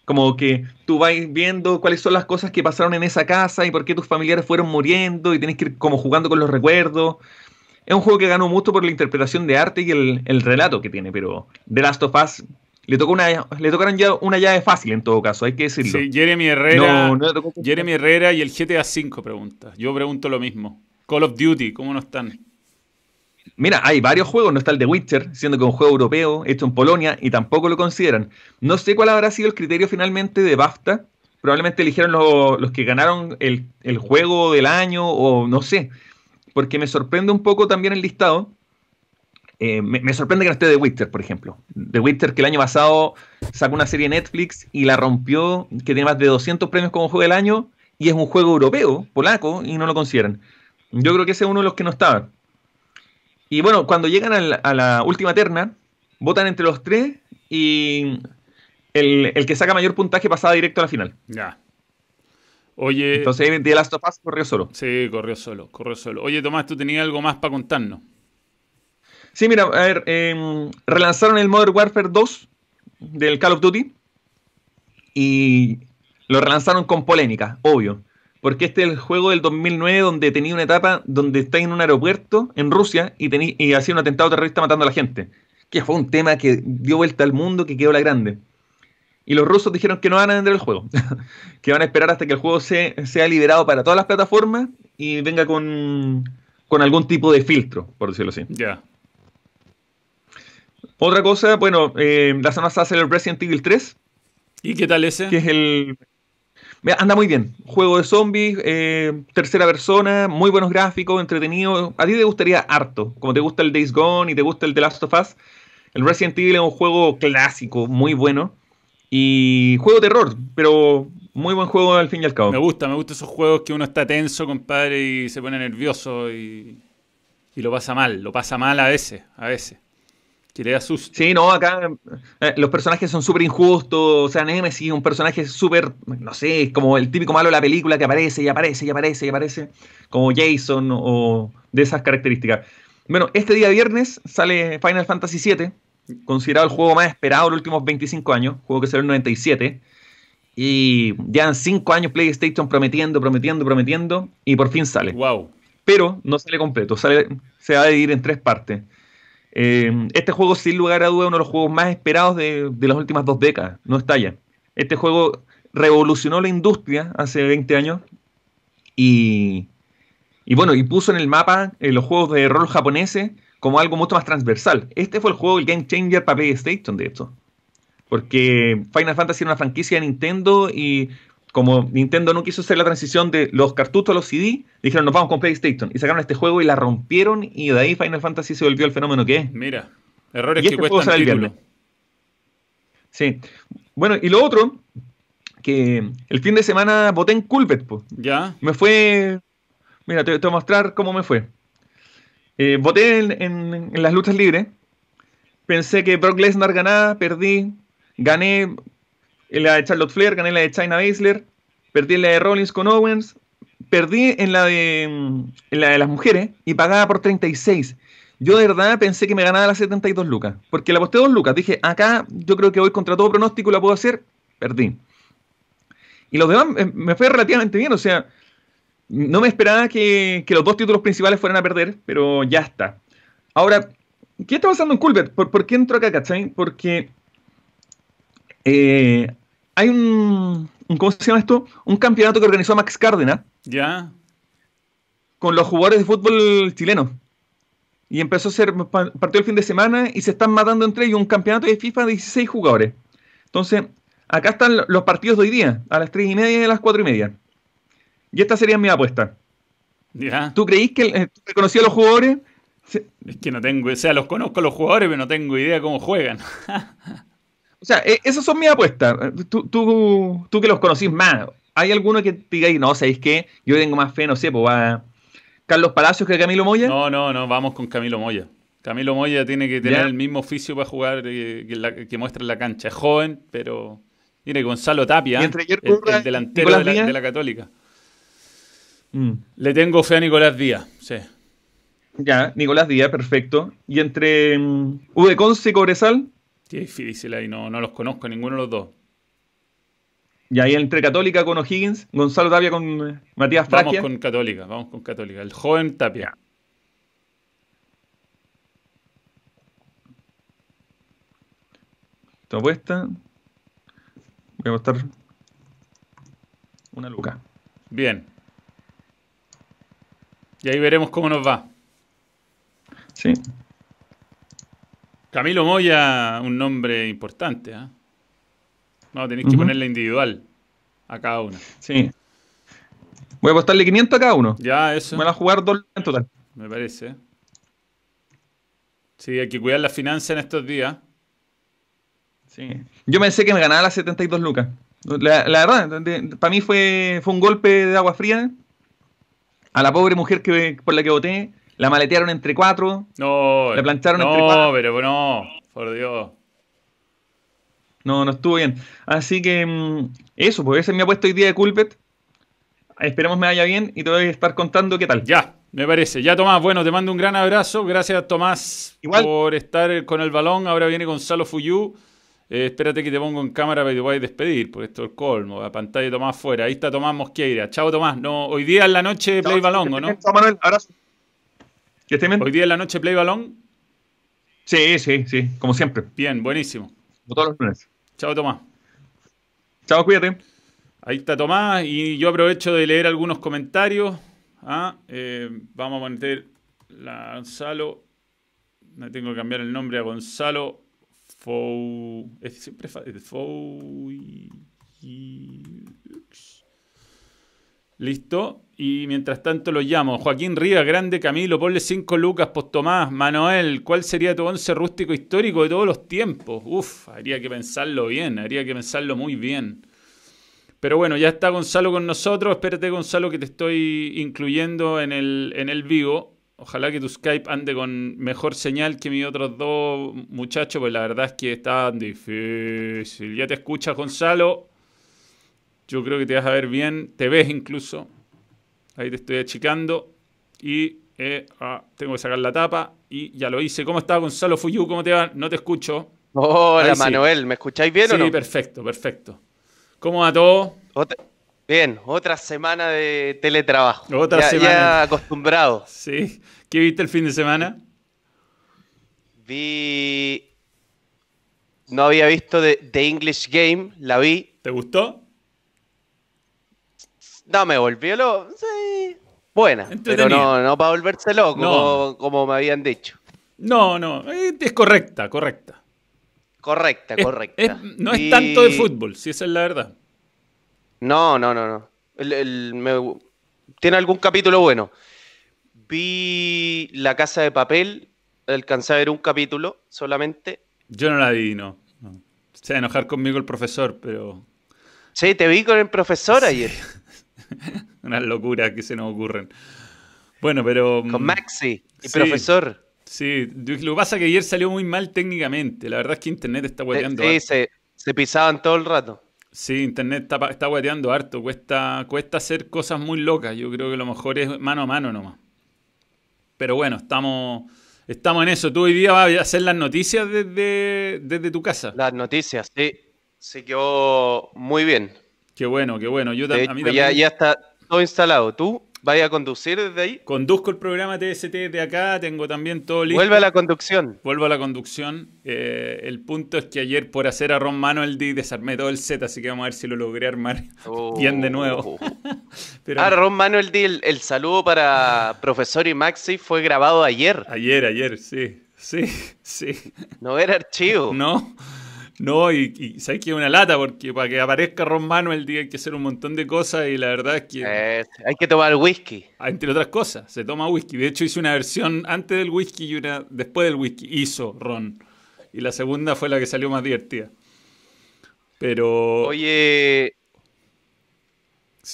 Como que tú vas viendo cuáles son las cosas que pasaron en esa casa y por qué tus familiares fueron muriendo y tienes que ir como jugando con los recuerdos. Es un juego que ganó mucho por la interpretación de arte y el, relato que tiene, pero The Last of Us le tocó una le tocaron ya una llave fácil en todo caso, hay que decirlo. Sí, Jeremy Herrera, Jeremy Herrera y el GTA V pregunta. Yo pregunto lo mismo. Call of Duty, ¿cómo no están? Mira, hay varios juegos, no está el de Witcher, siendo que es un juego europeo hecho en Polonia y tampoco lo consideran. No sé cuál habrá sido el criterio finalmente de BAFTA. Probablemente eligieron los que ganaron el, juego del año o no sé porque me sorprende un poco también el listado. Eh, me, sorprende que no esté The Witcher, por ejemplo. The Witcher que el año pasado sacó una serie Netflix y la rompió, que tiene más de 200 premios como juego del año, y es un juego europeo, polaco, y no lo consideran. Yo creo que ese es uno de los que no estaba. Y bueno, cuando llegan a la, última terna, votan entre los tres y el, el, que saca mayor puntaje pasaba directo a la final. Ya. Oye. Entonces, The Last of Us corrió solo. Sí, corrió solo, corrió solo. Oye, Tomás, tú tenías algo más para contarnos. Sí, mira, a ver, em, relanzaron el Modern Warfare 2 del Call of Duty y lo relanzaron con polémica, obvio. Porque este es el juego del 2009 donde tenía una etapa donde está en un aeropuerto en Rusia y, y hacía un atentado terrorista matando a la gente. Que fue un tema que dio vuelta al mundo, que quedó la grande. Y los rusos dijeron que no van a vender el juego, que van a esperar hasta que el juego sea liberado para todas las plataformas y venga con, algún tipo de filtro, por decirlo así. Ya. Otra cosa, bueno, eh, la semana pasada salió el Resident Evil 3. ¿Y qué tal ese? Que es el... Anda muy bien. Juego de zombies, eh, tercera persona, muy buenos gráficos, entretenido. A ti te gustaría harto, como te gusta el Days Gone y te gusta el The Last of Us. El Resident Evil es un juego clásico, muy bueno. Y juego terror, pero muy buen juego al fin y al cabo. Me gusta, me gustan esos juegos que uno está tenso, compadre, y se pone nervioso y, y lo pasa mal. Lo pasa mal a veces, a veces. Que le da susto. Sí, no, acá eh, los personajes son súper injustos. O sea, Nemesis es un personaje súper, no sé, como el típico malo de la película que aparece y aparece y aparece y aparece. Como Jason o de esas características. Bueno, este día viernes sale Final Fantasy VII, considerado el juego más esperado de los últimos 25 años, juego que salió en 97. Y ya en 5 años PlayStation prometiendo, prometiendo, prometiendo, y por fin sale. Wow. Pero no sale completo, sale, se va a dividir en tres partes. Eh, este juego, sin lugar a duda, uno de los juegos más esperados de, de las últimas dos décadas. No está ya. Este juego revolucionó la industria hace 20 años y, y bueno, y puso en el mapa eh, los juegos de rol japoneses como algo mucho más transversal. Este fue el juego, el game changer para PlayStation, de hecho. Porque Final Fantasy era una franquicia de Nintendo y como Nintendo no quiso hacer la transición de los cartuchos a los CD, dijeron nos vamos con PlayStation y sacaron este juego y la rompieron y de ahí Final Fantasy se volvió el fenómeno que es. Mira, errores Y que este cuestan título. Sí. Bueno, y lo otro, que el fin de semana voté en Culbet, pues. ¿Ya? Me fue. Mira, te, te voy a mostrar cómo me fue. Eh, voté en, en- en las luchas libres. Pensé que Brock Lesnar ganaba, perdí. Gané en la de Charlotte Flair, gané la de China Baszler. Perdí en la de Rollins con Owens. Perdí en la de, mm, en la de las mujeres y pagaba por 36. Yo de verdad pensé que me ganaba las 72 lucas. Porque la aposté 2 lucas. Dije, acá yo creo que voy contra todo pronóstico la puedo hacer. Perdí. Y los demás eh, me fue relativamente bien. O sea, no me esperaba que, que los dos títulos principales fueran a perder, pero ya está. Ahora, ¿qué está pasando en Culbert? ¿Por, por qué entro acá, cachai? Porque eh, hay un, un- ¿Cómo se llama esto? Un campeonato que organizó Max Cárdenas ¿Ya? con los jugadores de fútbol chilenos. Y empezó a ser pa- partido el fin de semana y se están matando entre ellos un campeonato de FIFA de 16 jugadores. Entonces, acá están los partidos de hoy día, a las 3 y media y a las 4 y media. Y esta sería mi apuesta. ¿Ya? ¿Tú creís que eh, a los jugadores? Es que no tengo, o sea, los conozco a los jugadores, pero no tengo idea cómo juegan. O sea, eh, esas son mis apuestas. Tú, tú, tú que los conocís más, ¿hay alguno que te diga, no, sabéis qué? Yo tengo más fe, no sé, pues va Carlos Palacios que Camilo Moya. No, no, no, vamos con Camilo Moya. Camilo Moya tiene que tener Ya. el mismo oficio para jugar eh, que, la- que muestra en la cancha. Es joven, pero. Mire, Gonzalo Tapia, el, delantero de la, Díaz. de la Católica. Mm, Le tengo fe a Nicolás Díaz, sí. Ya, Nicolás Díaz, perfecto. Y entre. Conce y Cobresal, Qué difícil ahí, no, no los conozco ninguno de los dos. y ahí entre Católica con O'Higgins, Gonzalo Tapia con eh, Matías Vamos Fraquia. con Católica, vamos con Católica. El joven Tapia. Tu apuesta. Voy a apostar una luca. Bien. Y ahí veremos cómo nos va. Sí. Camilo Moya, un nombre importante. ¿ah? No, tenéis que Ujú. ponerle individual a cada uno. Sí. Voy a apostarle 500 a cada uno. Ya, eso. Van a jugar dos en total. Me parece. Sí, hay que cuidar las finanzas en estos días. Sí. Yo pensé que me ganaba las 72 lucas. La, la verdad, para mí fue, fue un golpe de agua fría. A la pobre mujer que, por la que voté, la maletearon entre cuatro. No, Le plancharon entre no, cuatro. pero no, por Dios. No, no estuvo bien. Así que mm, eso, pues ese es mi apuesta hoy día de Culpet. Esperemos me vaya bien y te voy a estar contando qué tal. Ya, me parece. Ya, Tomás, bueno, te mando un gran abrazo. Gracias, Tomás, Igual. por estar con el balón. Ahora viene Gonzalo Fuyú. Eh, espérate que te pongo en cámara para que te puedas despedir, porque esto es el colmo. La pantalla de Tomás fuera. Ahí está Tomás Mosqueira. Chao, Tomás. No, hoy día en la noche play balón, ¿o no? Chao, Manuel, abrazo. ¿Que estén bien? Hoy día en la noche play balón. Sí, sí, sí, como siempre. Bien, buenísimo. Como todos los lunes. Chao, Tomás. Chao, cuídate. Ahí está Tomás y yo aprovecho de leer algunos comentarios. Ah, eh, vamos a meter la Gonzalo. Me tengo que cambiar el nombre a Gonzalo Fou. Es siempre Fou. Listo. Y mientras tanto lo llamo. Joaquín Rivas, grande Camilo, ponle 5 lucas, post Tomás, Manuel, ¿cuál sería tu once rústico histórico de todos los tiempos? Uf, habría que pensarlo bien, habría que pensarlo muy bien. Pero bueno, ya está Gonzalo con nosotros. Espérate, Gonzalo, que te estoy incluyendo en el, en el vivo. Ojalá que tu Skype ande con mejor señal que mis otros dos muchachos, pues la verdad es que está difícil. Ya te escuchas, Gonzalo. Yo creo que te vas a ver bien. Te ves incluso. Ahí te estoy achicando. Y eh, ah, tengo que sacar la tapa. Y ya lo hice. ¿Cómo está Gonzalo Fuyu? ¿Cómo te va? No te escucho. Hola, Manuel. ¿Me escucháis bien o no? Sí, perfecto, perfecto. ¿Cómo va todo? bien, otra semana de teletrabajo. Otra semana. Ya acostumbrado. Sí. ¿Qué viste el fin de semana? Vi. No había visto The English Game, la vi. ¿Te gustó? No, me volvió lo. Sí. Buena. Pero no, no para volverse loco, como, me habían dicho. No, no. Es correcta, correcta. Correcta, correcta. no es tanto de fútbol, si esa es la verdad. No, no, no, no. Tiene algún capítulo bueno. Vi La Casa de Papel, alcancé a ver un capítulo solamente. Yo no la vi, no. Se va a enojar conmigo el profesor, pero... Sí, te vi con el profesor ayer. Unas locuras que se nos ocurren. Bueno, pero. Con mm, Maxi, y profesor. Sí, lo que pasa es que ayer salió muy mal técnicamente. La verdad es que Internet está hueteando. Sí, se, se, pisaban todo el rato. Sí, Internet está, está hueteando harto. Cuesta, cuesta hacer cosas muy locas. Yo creo que lo mejor es mano a mano nomás. Pero bueno, estamos, estamos en eso. Tú hoy día vas a hacer las noticias desde, desde tu casa. Las noticias, sí. Se quedó muy bien. Qué bueno, qué bueno. Yo a mí ya, ya está todo instalado. ¿Tú vas a conducir desde ahí? Conduzco el programa TST de acá, tengo también todo listo. Vuelve a la conducción. Vuelvo a la conducción. Eh, el punto es que ayer por hacer a Ron Manuel D desarmé todo el set, así que vamos a ver si lo logré armar bien de nuevo. Pero, ah, Ron Manuel D, el, saludo para profesor y Maxi fue grabado ayer. Ayer, ayer, sí. Sí, sí. No era archivo. No. No, y, y sabes que es una lata, porque para que aparezca Ron Manuel hay que hacer un montón de cosas y la verdad es que. hay que tomar whisky. Ah, entre otras cosas, se toma whisky. De hecho, hice una versión antes del whisky y una después del whisky. Hizo Ron. Y la segunda fue la que salió más divertida. Pero. Oye.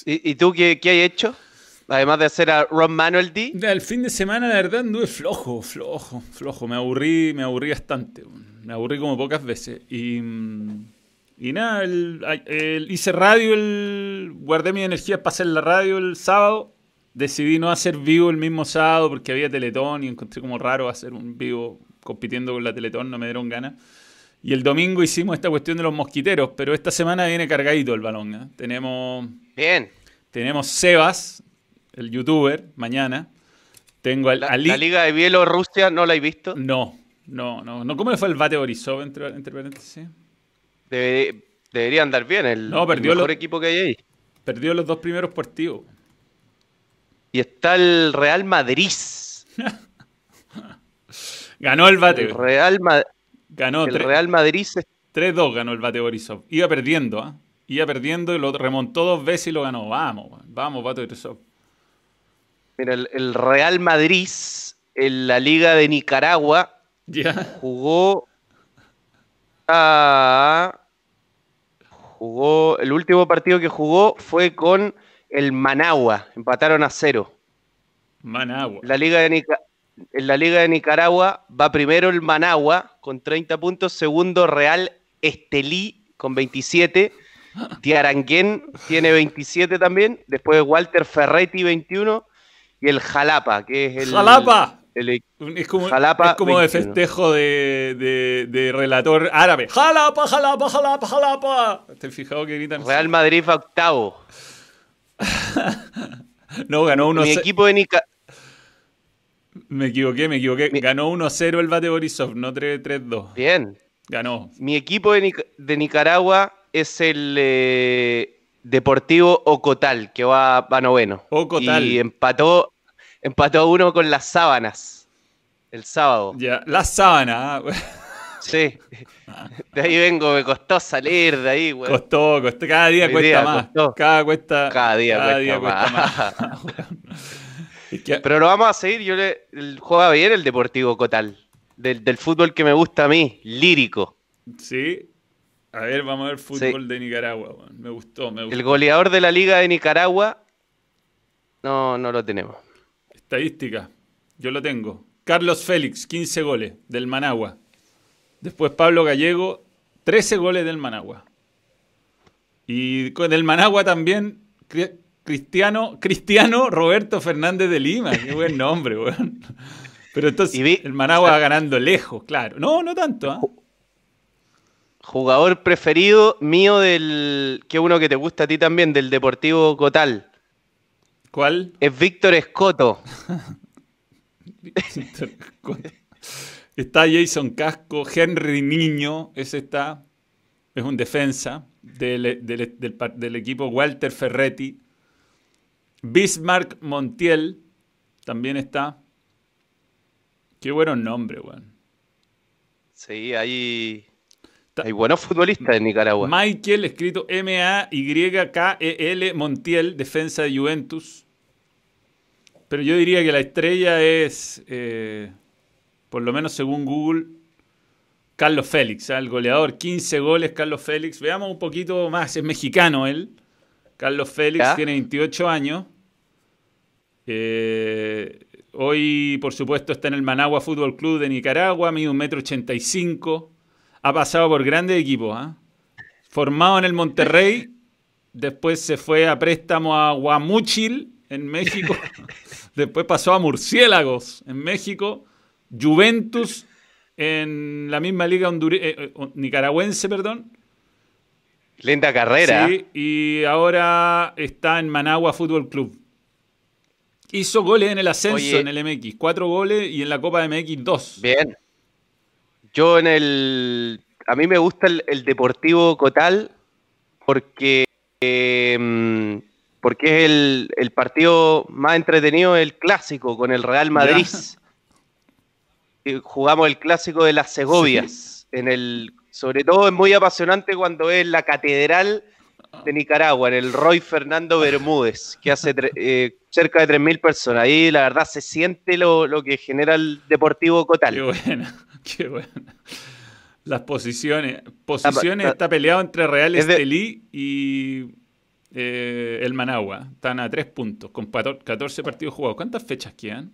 ¿Y, tú qué, qué hay hecho? Además de hacer a Ron Manuel D. El fin de semana, la verdad, anduve flojo, flojo, flojo. Me aburrí, me aburrí bastante me aburrí como pocas veces. Y, y nada, el, hice radio, el, guardé mi energía para hacer la radio el sábado. Decidí no hacer vivo el mismo sábado porque había Teletón y encontré como raro hacer un vivo compitiendo con la Teletón, no me dieron ganas. Y el domingo hicimos esta cuestión de los mosquiteros, pero esta semana viene cargadito el balón. ¿eh? Tenemos. Bien. Tenemos Sebas, el youtuber, mañana. Tengo la, la Liga de Bielorrusia, ¿no la he visto? No, no, no, no. ¿Cómo le fue el bate Borisov, entre, entre paréntesis? debería andar bien, el, mejor equipo que hay ahí. Perdió los dos primeros partidos. Y está el Real Madrid. ganó el bate. El Real, ganó el Real Madrid. 3-2 ganó el bate Borisov. Iba perdiendo, ¿ah? Iba perdiendo y lo remontó dos veces y lo ganó. Vamos, vamos, bate Borisov. Mira, el Real Madrid en la Liga de Nicaragua Jugó Jugó. El último partido que jugó fue con el Managua. Empataron a cero. Managua. La Liga de en la Liga de Nicaragua va primero el Managua con 30 puntos, segundo Real Estelí con 27, Tiaranguén tiene 27 también, después Walter Ferretti 21 y el Jalapa, que es el Jalapa es como, es como de festejo de, de, relator árabe. ¡Jalapa, jalapa, jalapa, jalapa! ¿Te has fijado que gritan? Real Madrid octavo. no, ganó 1 Mi equipo de Nicaragua. Me equivoqué, me equivoqué. Ganó 1-0 el Bate Borisov, no 3-2. Bien. Ganó. Mi equipo de, Nicaragua es el eh, Deportivo Ocotal, que va, va noveno. Ocotal. Y empató Empató uno con las sábanas el sábado. Ya, las sábanas. Sí. De ahí vengo, me costó salir de ahí, weón. Costó, costó, cada día Hoy cuesta día más. costó. Cada, cuesta, Cada día cuesta más. weón. Es que- Pero lo vamos a seguir. Yo le juega bien el Deportivo Cotal. Del, del fútbol que me gusta a mí, lírico. sí. A ver, vamos a ver fútbol de Nicaragua. Me gustó, me gustó. El goleador de la Liga de Nicaragua, no, no lo tenemos. Estadística. Yo lo tengo. Carlos Félix, 15 goles del Managua. Después Pablo Gallego, 13 goles del Managua. Y con del Managua también Cri- Cristiano, Cristiano Roberto Fernández de Lima. Qué buen nombre, weón. Pero entonces vi- el Managua va ganando lejos, claro. No, no tanto, ¿ah? Jugador preferido mío del. que uno que te gusta a ti también, del Deportivo Cotal. ¿Cuál? Es Víctor Escoto. Está Jason Casco, Henry Niño, ese está, es un defensa del, del- del par- del equipo Walter Ferretti. Bismarck Montiel también está. Qué buenos nombres, weón. Sí, hay. Hay buenos futbolistas en Nicaragua. Michael, escrito M-A-Y-K-E-L, E Montiel, defensa de Juventus. Pero yo diría que la estrella es, eh, por lo menos según Google, Carlos Félix, ¿ah? el goleador, 15 goles, Carlos Félix. Veamos un poquito más, es mexicano él. Carlos Félix ¿Ya? tiene 28 años. Eh, hoy, por supuesto, está en el Managua Fútbol Club de Nicaragua, mide un metro ochenta. Ha pasado por grandes equipos. ¿ah? Formado en el Monterrey, después se fue a préstamo a Guamúchil en México. después pasó a Murciélagos en México. Juventus en la misma liga eh, eh, nicaragüense, perdón. Linda carrera. Sí, y ahora está en Managua Fútbol Club. Hizo goles en el ascenso Oye. en el MX, cuatro goles y en la Copa MX dos. Bien. Yo en el. A mí me gusta el, el Deportivo Cotal porque. eh, porque es el, el partido más entretenido, el clásico, con el Real Madrid. Jugamos el clásico de las Segovias. En el, sobre todo es muy apasionante cuando es la catedral de Nicaragua, en el Roy Fernando Bermúdez, que hace eh, cerca de 3.000 personas. Ahí la verdad se siente lo, lo que genera el Deportivo Cotal. Qué buena, qué buena. Las posiciones. Posiciones pa- está peleado entre Real Estelí y eh, el Managua. Están a tres puntos, con 14 partidos jugados. ¿Cuántas fechas quedan?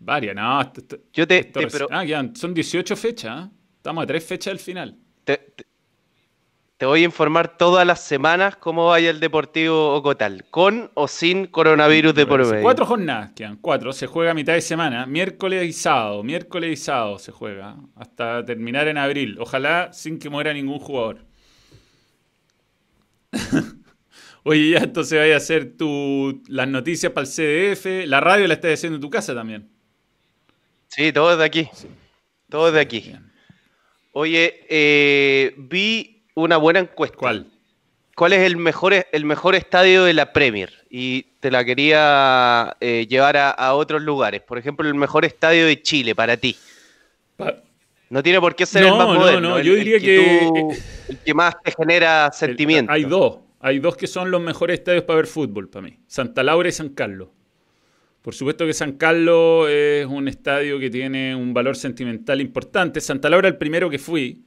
Varias, no. esto- esto- Yo te, esto te- reci- pero ah, quedan- son 18 fechas. ¿ah? Estamos a tres fechas del final. te, te- te voy a informar todas las semanas cómo vaya el Deportivo Ocotal, con o sin coronavirus de por medio. Cuatro jornadas quedan, cuatro. Se juega a mitad de semana, miércoles y sábado. Miércoles y sábado se juega, hasta terminar en abril. Ojalá sin que muera ningún jugador. Oye, ya entonces vaya a hacer tu, las noticias para el CDF. La radio la estás haciendo en tu casa también. Sí, todo de aquí. Todo de aquí. Bien. Oye, eh, vi una buena encuesta. ¿Cuál? ¿Cuál es el mejor, el mejor estadio de la Premier? Y te la quería eh, llevar a, a otros lugares. Por ejemplo, el mejor estadio de Chile para ti. Pa- No tiene por qué ser No, el más no, moderno. no, el- yo el diría que- tú- el que más te genera sentimiento. Hay dos. Hay dos que son los mejores estadios para ver fútbol para mí. Santa Laura y San Carlos. Por supuesto que San Carlos es un estadio que tiene un valor sentimental importante. Santa Laura el primero que fui,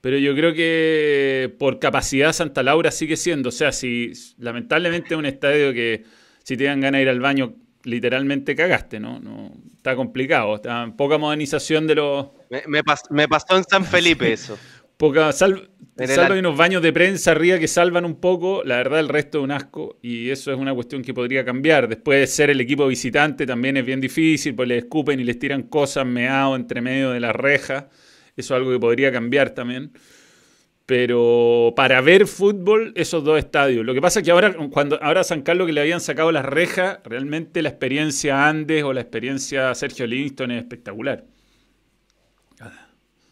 pero yo creo que por capacidad Santa Laura sigue siendo. O sea, si lamentablemente es un estadio que si te dan ganas de ir al baño, literalmente cagaste, ¿no? no está complicado. Está poca modernización de los, Me, me pas- me pasó en San Felipe eso. Poca, sal, salvo hay unos baños de prensa arriba que salvan un poco, la verdad el resto es un asco y eso es una cuestión que podría cambiar. Después de ser el equipo visitante también es bien difícil, pues le escupen y les tiran cosas meado entre medio de las rejas. Eso es algo que podría cambiar también. Pero para ver fútbol, esos dos estadios. Lo que pasa es que ahora, cuando ahora a San Carlos que le habían sacado las rejas, realmente la experiencia Andes o la experiencia Sergio Livingston es espectacular.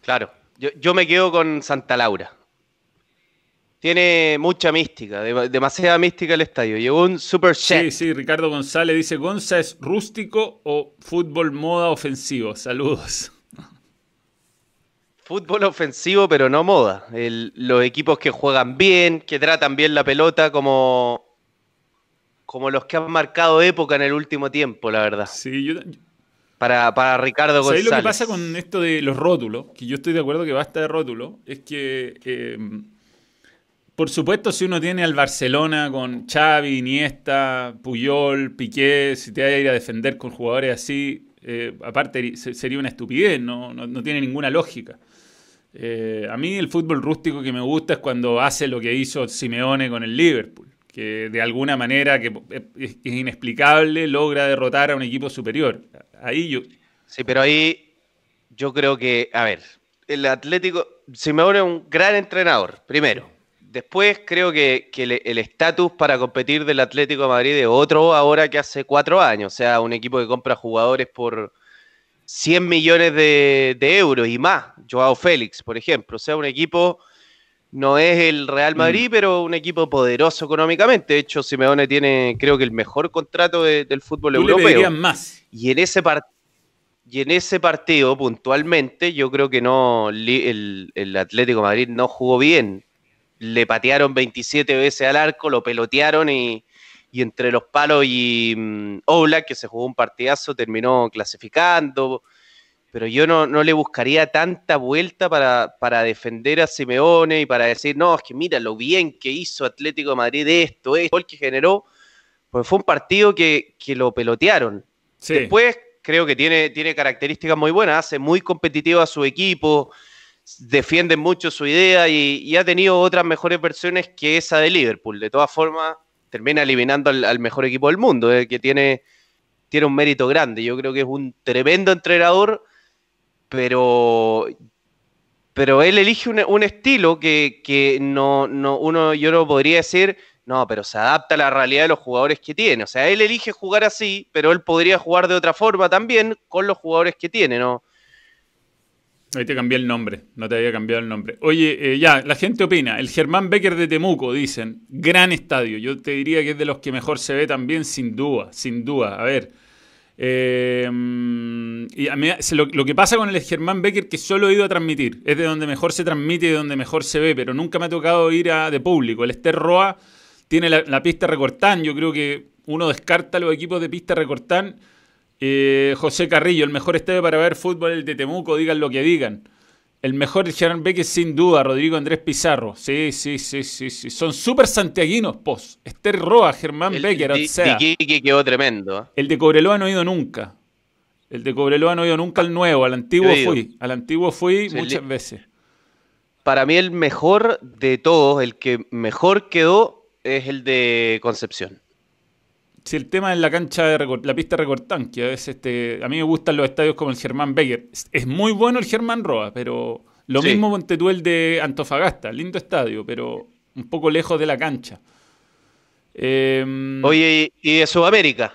Claro, yo, yo me quedo con Santa Laura. Tiene mucha mística, de- demasiada mística el estadio. Llegó un super Sí, jet. sí, Ricardo González dice, ¿Gonza es rústico o fútbol moda ofensivo? Saludos. Fútbol ofensivo, pero no moda. El- los equipos que juegan bien, que tratan bien la pelota, como, como los que han marcado época en el último tiempo, la verdad. Sí, yo, Para, para Ricardo ¿Sabéis González. lo que pasa con esto de los rótulos? Que yo estoy de acuerdo que basta de rótulos. Es que, eh, por supuesto, si uno tiene al Barcelona con Xavi, Iniesta, Puyol, Piqué, si te vas a ir a defender con jugadores así, eh, aparte se- sería una estupidez, no, no, no tiene ninguna lógica. Eh, a mí el fútbol rústico que me gusta es cuando hace lo que hizo Simeone con el Liverpool, que de alguna manera que es, inexplicable logra derrotar a un equipo superior. Ahí yo, Sí, pero ahí yo creo que, a ver, el Atlético, Simeone es un gran entrenador, primero. Después creo que, que el estatus para competir del Atlético de Madrid es otro ahora que hace cuatro años. O sea, un equipo que compra jugadores por 100 millones de, de euros y más. Joao Félix, por ejemplo. O sea, un equipo no es el Real Madrid, pero un equipo poderoso económicamente. De hecho, Simeone tiene, creo que el mejor contrato de- del fútbol tú europeo. más. Y en ese y en ese partido, puntualmente, yo creo que no el, el Atlético de Madrid no jugó bien. Le patearon 27 veces al arco, lo pelotearon y, y entre los palos y Oblak, que se jugó un partidazo, terminó clasificando. Pero yo no, no le buscaría tanta vuelta para, para defender a Simeone y para decir, no, es que mira lo bien que hizo Atlético de Madrid esto, esto, el que generó. Pues fue un partido que, que lo pelotearon. Sí. Después creo que tiene, tiene características muy buenas, hace muy competitivo a su equipo, defiende mucho su idea y, y ha tenido otras mejores versiones que esa de Liverpool. De todas formas, termina eliminando al, mejor equipo del mundo, eh, que tiene, tiene un mérito grande. Yo creo que es un tremendo entrenador, pero, pero él elige un, un estilo que, que no, no, uno, yo no podría decir, no, pero se adapta a la realidad de los jugadores que tiene. O sea, él elige jugar así, pero él podría jugar de otra forma también con los jugadores que tiene, ¿no? Ahí te cambié el nombre, no te había cambiado el nombre. Oye, eh, ya, la gente opina. El Germán Becker de Temuco, dicen. Gran estadio. Yo te diría que es de los que mejor se ve también, sin duda, sin duda. A ver. eh, y a mí, lo que pasa con el Germán Becker que solo he ido a transmitir. Es de donde mejor se transmite y de donde mejor se ve, pero nunca me ha tocado ir a, de público. El Esther Roa tiene la, la pista Recortán. Yo creo que uno descarta los equipos de pista Recortán. Eh, José Carrillo, el mejor estadio para ver fútbol el de Temuco, digan lo que digan. El mejor Germán Becker sin duda, Rodrigo Andrés Pizarro. Sí, sí, sí, sí, sí. Son súper santiaguinos, pos. Esther Roa, Germán El Becker, o sea. Quedó tremendo. ¿eh? El de Cobreloa no he ido nunca. El de Cobreloa no he ido nunca al nuevo, al antiguo fui. Al antiguo fui Sí, muchas veces. Para mí el mejor de todos, el que mejor quedó, es el de Concepción. Si el tema es la cancha de la pista recortán, que a veces este, a mí me gustan los estadios como el Germán Becker. Es, muy bueno el Germán Roa, pero lo Sí. mismo ponte tú el de Antofagasta, lindo estadio, pero un poco lejos de la cancha. Eh, Oye, y, de Sudamérica.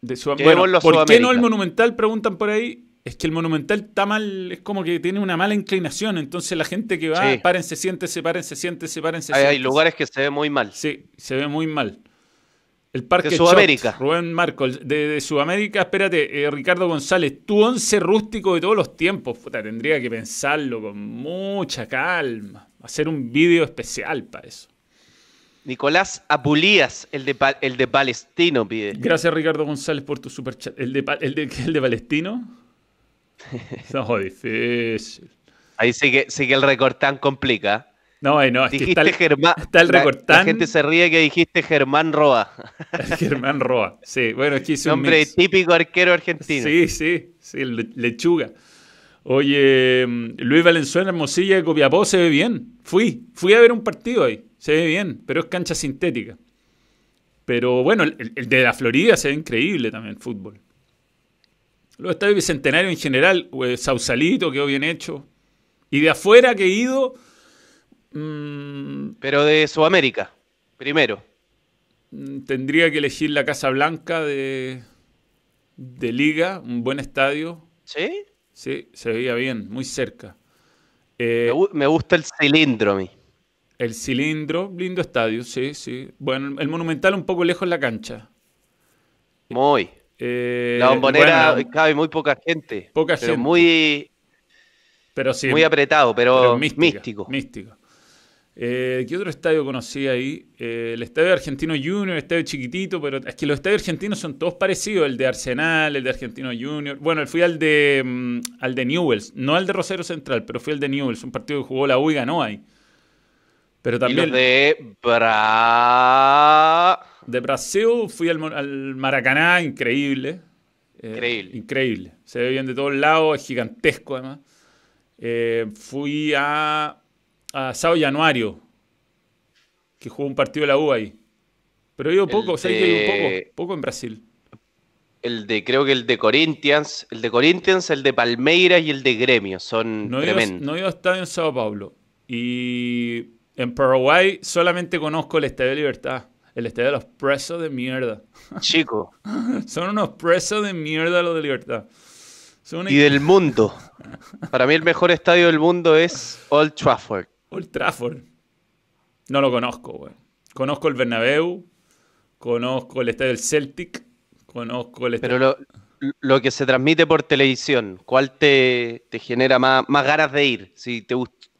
de Sudam- bueno, en ¿por qué no el Monumental? Preguntan por ahí. Es que el Monumental está mal, es como que tiene una mala inclinación, entonces la gente que va, Sí. párense, siéntese, párense, siéntese, párense, Hay, hay siéntese. lugares que se ve muy mal. Sí, se ve muy mal. El Parque De Sudamérica. Rubén Marcos, de, de Sudamérica, espérate, eh, Ricardo González, tu once rústico de todos los tiempos. Puta, tendría que pensarlo con mucha calma. Hacer un vídeo especial para eso. Nicolás Apulías, el de, el de Palestino, pide. Gracias, Ricardo González, por tu super chat. ¿El de, el de, el de Palestino? No, difícil. Ahí sí que, sí que el recortán complica. No, ay, no, es que Dijiste está el, Germán. está el recortán. La, gente se ríe que dijiste Germán Roa. el Germán Roa. Sí, bueno, es que hice un Nombre mix. típico arquero argentino. Sí, sí, sí, el le- lechuga. Oye, mm, Luis Valenzuela Hermosilla de Copiapó se ve bien. Fui, fui a ver un partido ahí. Se ve bien, pero es cancha sintética. Pero bueno, el, el de la Florida se ve increíble también, fútbol. Los estadios bicentenarios en general, eh, Sausalito quedó bien hecho. Y de afuera que he ido, mm, Pero de Sudamérica, primero. Mm, Tendría que elegir la Casa Blanca de, de Liga, un buen estadio. ¿Sí? Sí, se veía bien, muy cerca. Me, Eh, me gusta el cilindro a mí. el cilindro, lindo estadio, sí, sí. Bueno, el Monumental un poco lejos en la cancha. Muy. Eh, La bombonera bueno, cabe muy poca gente. Poca pero gente. muy. Pero sí. Muy apretado, pero, pero mística, místico. Místico. Eh, ¿Qué otro estadio conocí ahí? Eh, el estadio Argentino Junior, el estadio chiquitito, pero es que los estadios argentinos son todos parecidos, el de Arsenal, el de Argentino Junior. Bueno, fui al de mm, al de Newells, no al de Rosario Central, pero fui al de Newells, un partido que jugó la U y ganó ahí. Pero Y también los de Bra... de Brasil fui al, al Maracaná, increíble. Eh, Increíble. Increíble. Se ve bien de todos lados, es gigantesco además. Fui a, a Sao Januario, que jugó un partido de la U ahí. Pero he ido El poco, ¿sabes que he ido de- poco? Poco en Brasil. El de, creo que el de Corinthians, el de Corinthians, el de Palmeiras y el de Gremio. Son No he, ido, tremendos. no he ido a estadio en Sao Paulo. Y en Paraguay solamente conozco el Estadio de Libertad. El estadio de los presos de mierda. Chico. Son unos presos de mierda los de Libertad. Son una Y del mundo. Para mí el mejor estadio del mundo es Old Trafford. Old Trafford. No lo conozco, güey. Conozco el Bernabéu, conozco el estadio del Celtic, conozco el Pero estadio... lo, lo que se transmite por televisión, ¿cuál te, te genera más, más ganas de ir? Si te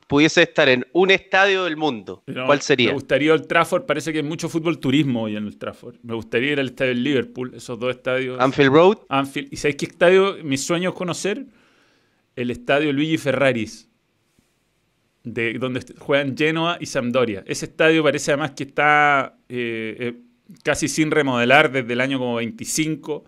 pudiese estar en un estadio del mundo, ¿cuál sería? Me gustaría Old Trafford, parece que hay mucho fútbol turismo hoy en Old Trafford. Me gustaría ir al estadio del Liverpool, esos dos estadios. Anfield Road, Anfield. ¿Y sabéis qué estadio? Mi sueño es conocer el estadio Luigi Ferraris, de, donde juegan Genoa y Sampdoria. Ese estadio parece además que está eh, eh, casi sin remodelar desde el año como 25,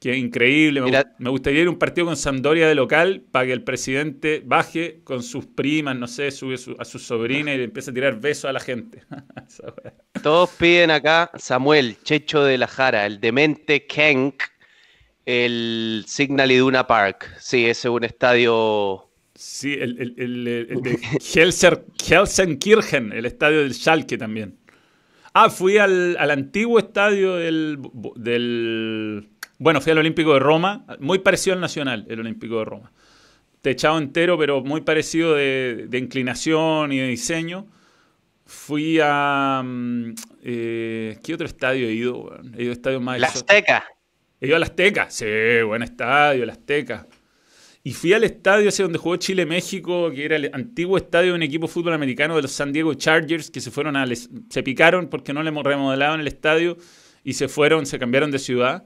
que es increíble. Me, Mira- gu- me gustaría ir a un partido con Sampdoria de local para que el presidente baje con sus primas, no sé, sube su- a sus sobrinas y le empiece a tirar besos a la gente. Todos piden acá Samuel, Checho de la Jara, el demente Kenk, el Signal Iduna Park. Sí, ese es un estadio Sí, el, el- el- el de Helser, Helsenkirchen, el estadio del Schalke también. Ah, fui al, al antiguo estadio del, del... Bueno, fui al Olímpico de Roma, muy parecido al Nacional, el Olímpico de Roma. Techado entero, pero muy parecido de, de inclinación y de diseño. Fui a... mm, eh, ¿Qué otro estadio he ido? He ido a estadios más La. Azteca. He ido al Azteca, sí, buen estadio, el Azteca. Y fui al estadio ese donde jugó Chile-México, que era el antiguo estadio de un equipo de fútbol americano de los San Diego Chargers, que se fueron a les- se picaron porque no le remodelaban el estadio y se fueron, se cambiaron de ciudad.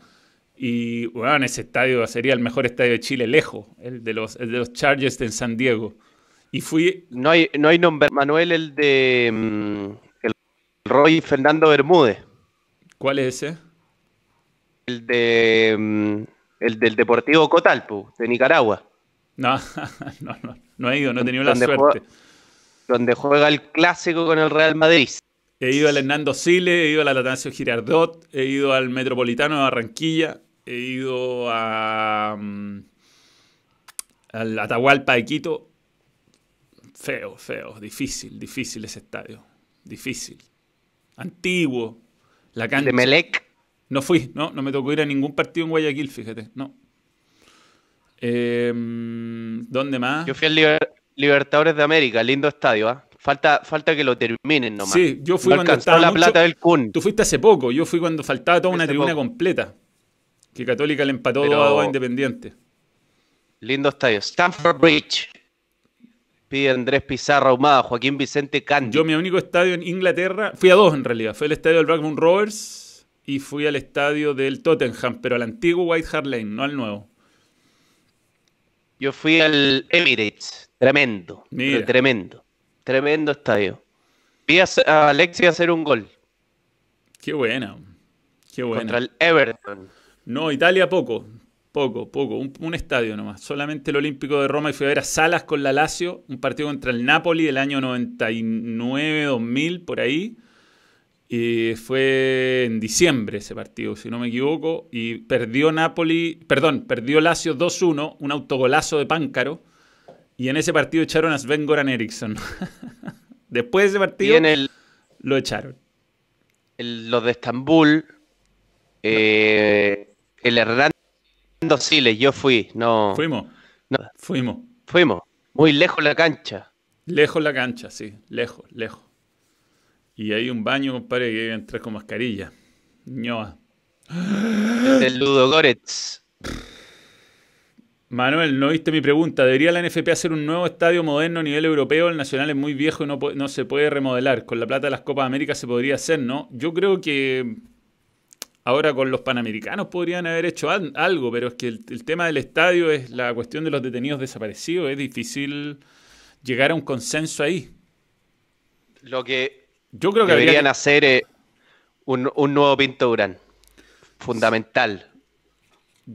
Y bueno, ese estadio sería el mejor estadio de Chile, lejos, el de los, el de los Chargers en San Diego. Y fui, No hay, no hay nombre. Manuel, el de mm, el Roy Fernando Bermúdez. ¿cuál es ese? El de mm, el del Deportivo Cotalpu, de Nicaragua, No, no, no, no he ido, no he tenido la ¿Dónde suerte. juega? donde juega el clásico con el Real Madrid. He ido al Hernando Sile, he ido al Atanasio Girardot, he ido al Metropolitano de Barranquilla, he ido a, mm, al Atahualpa de Quito. Feo, feo, difícil, difícil ese estadio. Difícil. Antiguo. La cancha. De Melec. No fui, no, no me tocó ir a ningún partido en Guayaquil, fíjate, no. Em, ¿Dónde más? Yo fui al Liber- Libertadores de América, lindo estadio, ¿ah? Falta, falta que lo terminen nomás. Sí, yo fui no cuando estaba la mucho- plata del Kun. Tú fuiste hace poco, yo fui cuando faltaba toda una Hace tribuna poco. completa. Que Católica le empató Pero- 2 a 2 a Independiente. Lindo estadio. Stamford Bridge. Pide Andrés Pizarro Ahumada, Joaquín Vicente Candy. Yo, mi único estadio en Inglaterra, fui a dos en realidad. Fui al estadio del Blackburn Rovers y fui al estadio del Tottenham, pero al antiguo White Hart Lane, no al nuevo. Yo fui al Emirates. Tremendo. Mira. Tremendo. Tremendo estadio. Vi a, a Alexis hacer un gol Qué buena. Qué buena. contra el Everton. No, Italia poco. Poco, poco. Un, un estadio nomás. Solamente el Olímpico de Roma y fui a ver a Salas con la Lazio. Un partido contra el Napoli del año 99, 2000, por ahí. Y fue en diciembre ese partido, si no me equivoco. Y perdió Napoli, perdón, perdió Lazio 2-1, un autogolazo de Páncaro. Y en ese partido echaron a Sven Goran Eriksson. Después de ese partido en el, lo echaron. el- los de Estambul, eh, el Hernando Siles, yo fui. No, Fuimos, no, fuimos. fuimos. Muy lejos la cancha. Lejos la cancha, sí, lejos, lejos. Y hay un baño, compadre, que debe entrar con mascarilla. Ñoa. El Ludo Goretz. Manuel, no viste mi pregunta. ¿Debería la NFP hacer un nuevo estadio moderno a nivel europeo? El Nacional es muy viejo y no, no se puede remodelar. Con la plata de las Copas América se podría hacer, ¿no? Yo creo que ahora con los Panamericanos podrían haber hecho algo, pero es que el, tema del estadio es la cuestión de los detenidos desaparecidos. Es difícil llegar a un consenso ahí. Lo que yo creo que deberían hacer es un, un nuevo Pinto Durán. Fundamental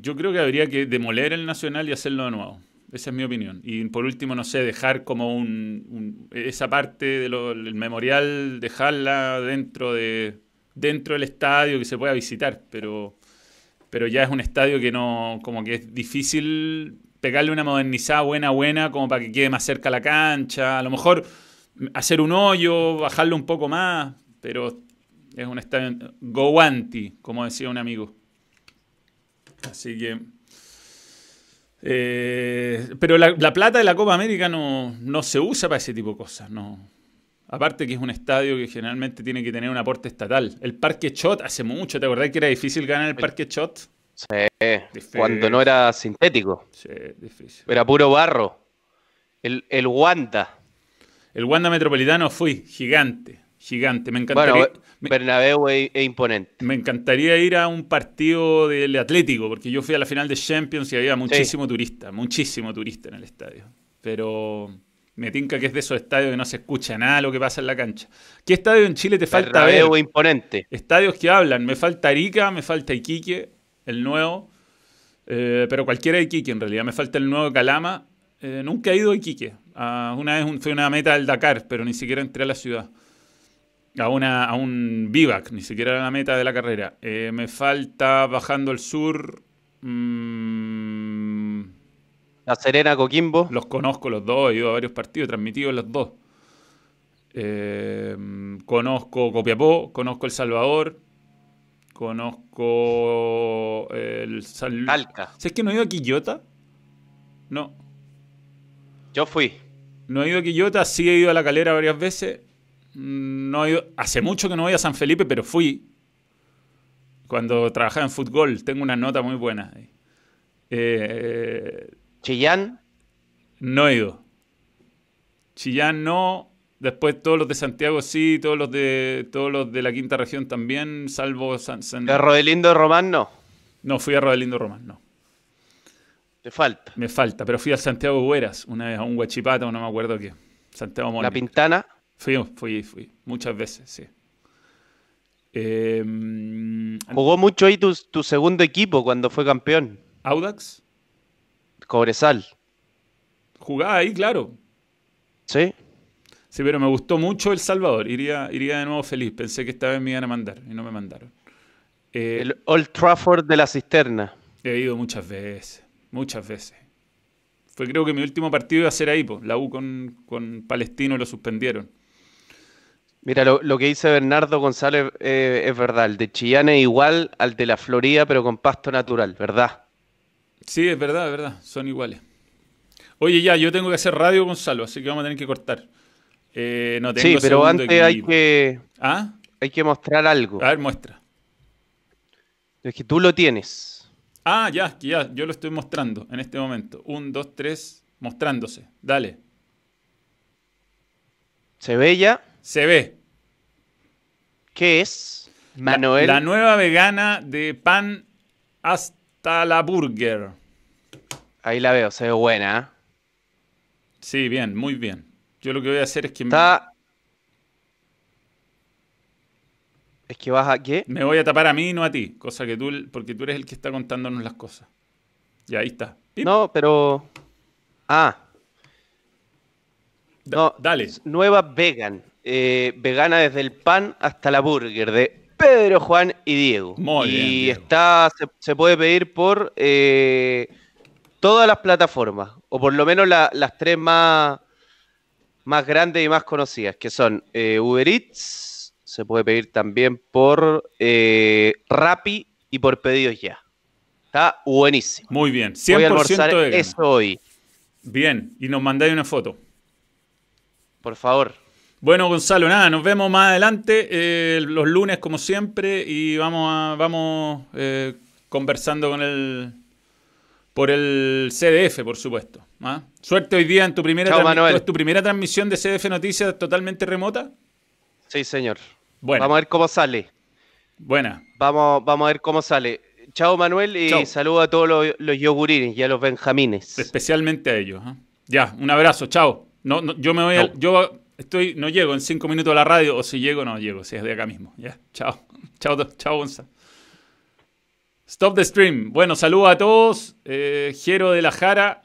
yo creo que habría que demoler el Nacional y hacerlo de nuevo. Esa es mi opinión. Y por último, no sé, dejar como un, esa parte del memorial, dejarla dentro de dentro del estadio que se pueda visitar, pero pero ya es un estadio que no como que es difícil pegarle una modernizada buena buena como para que quede más cerca la cancha, a lo mejor hacer un hoyo, bajarlo un poco más, pero es un estadio go anti, como decía un amigo. Así que. Eh, pero la, plata de la Copa América no, se usa para ese tipo de cosas, no. Aparte que es un estadio que generalmente tiene que tener un aporte estatal. El Parque Chot hace mucho, ¿te acordás que era difícil ganar el Parque Chot? Sí, cuando no era sintético. Sí, difícil. Era puro barro. El, el Wanda. El Wanda Metropolitano fui, gigante, gigante. Me encantaría. Bernabéu es, imponente. Me encantaría ir a un partido del Atlético, porque yo fui a la final de Champions y había muchísimo turista, muchísimo turista en el estadio. Pero me tinca que es de esos estadios que no se escucha nada lo que pasa en la cancha. ¿Qué estadio en Chile te falta Bernabéu ver? imponente. Estadios que hablan. Me falta Arica, me falta Iquique, el nuevo. Eh, pero cualquiera de Iquique en realidad. Me falta el nuevo Calama. Eh, nunca he ido a Iquique. Ah, una vez fue una meta del Dakar, pero ni siquiera entré a la ciudad a, una, a un vivac, ni siquiera era la meta de la carrera. Eh, me falta bajando el sur. Mmm, la Serena, Coquimbo. Los conozco los dos, he ido a varios partidos, transmitidos los dos. Eh, conozco Copiapó, conozco El Salvador, conozco el San Talca. ¿Sabes que no he ido a Quillota? No. Yo fui. No he ido a Quillota, sí he ido a La Calera varias veces. No hace mucho que no voy a San Felipe, pero fui. Cuando trabajaba en fútbol, tengo una nota muy buena. Eh, ¿Chillán? No he ido. Chillán no. Después todos los de Santiago sí, todos los de todos los de la quinta región también, salvo San, San... ¿De Rodelindo Román no? No, fui a Rodelindo Román, no. ¿Te falta? Me falta, pero fui a Santiago Hueras, una vez a un Huachipata, no me acuerdo qué. Santiago ¿La Pintana? Fui, fui, fui. Muchas veces, sí. Em, Jugó mucho ahí tu, segundo equipo cuando fue campeón. ¿Audax? Cobresal. Jugaba ahí, claro. Sí. Sí, pero me gustó mucho El Salvador. Iría, iría de nuevo feliz. Pensé que esta vez me iban a mandar y no me mandaron. Eh, el Old Trafford de la cisterna. He ido muchas veces. Muchas veces. Fue creo que mi último partido iba a ser ahí. La U con, con Palestino lo suspendieron. Mira, lo, que dice Bernardo González eh, es verdad. El de Chillán es igual al de la Florida, pero con pasto natural, ¿verdad? Sí, es verdad, es verdad. Son iguales. Oye, ya, yo tengo que hacer radio, Gonzalo, así que vamos a tener que cortar. Eh, no tengo sí, pero antes hay que, ¿Ah? hay que mostrar algo. A ver, muestra. Es que tú lo tienes. Ah, ya, ya, yo lo estoy mostrando en este momento. Un, dos, tres, mostrándose. Dale. ¿Se ve ya? Se ve. ¿Qué es? Manuel. La, nueva vegana de pan hasta la burger. Ahí la veo, se ve buena. ¿eh? Sí, bien, muy bien. Yo lo que voy a hacer es que... Está... Es que vas a qué? Me voy a tapar a mí y no a ti, cosa que tú, porque tú eres el que está contándonos las cosas. Y ahí está. No, pero... Ah. No, dale. Nueva vegan. Eh, vegana desde el pan hasta la burger de Pedro, Juan y Diego. Muy y está, se, puede pedir por eh, todas las plataformas, o por lo menos las tres más, más grandes y más conocidas, que son eh, Uber Eats, se puede pedir también por Rappi y por pedidos ya. Está buenísimo. Muy bien, 100% Voy a eso hoy. Bien, y nos mandáis una foto. Por favor. Bueno, Gonzalo, nada, nos vemos más adelante, eh, los lunes como siempre, y vamos, a, vamos eh, conversando con el, por el CDF, por supuesto. ¿ah? Suerte hoy día en tu primera, Chao, transmi- Manuel. ¿es tu primera transmisión de CDF Noticias totalmente remota. Sí, señor. Bueno, Vamos a ver cómo sale. buena. Vamos, vamos a ver cómo sale. Chao, Manuel, y Chao. saludo a todos los, los yogurines y a los benjamines. Especialmente a ellos. ¿ah? Ya, un abrazo, chao. No, no, yo me voy Chao. yo estoy, no llego en cinco minutos a la radio, o si llego, no llego, si es de acá mismo. Ya, chao. Chao, chao, Gonza. Stop the stream. Bueno, saludos a todos. Eh, Jero de la Jara,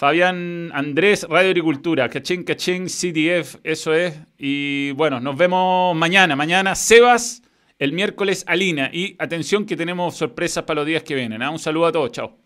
Fabián Andrés, Radio Agricultura, cachín, cachín, CTF, eso es. Y bueno, nos vemos mañana. Mañana, Sebas, el miércoles, Alina. Y atención que tenemos sorpresas para los días que vienen. ¿ah? Un saludo a todos, chao.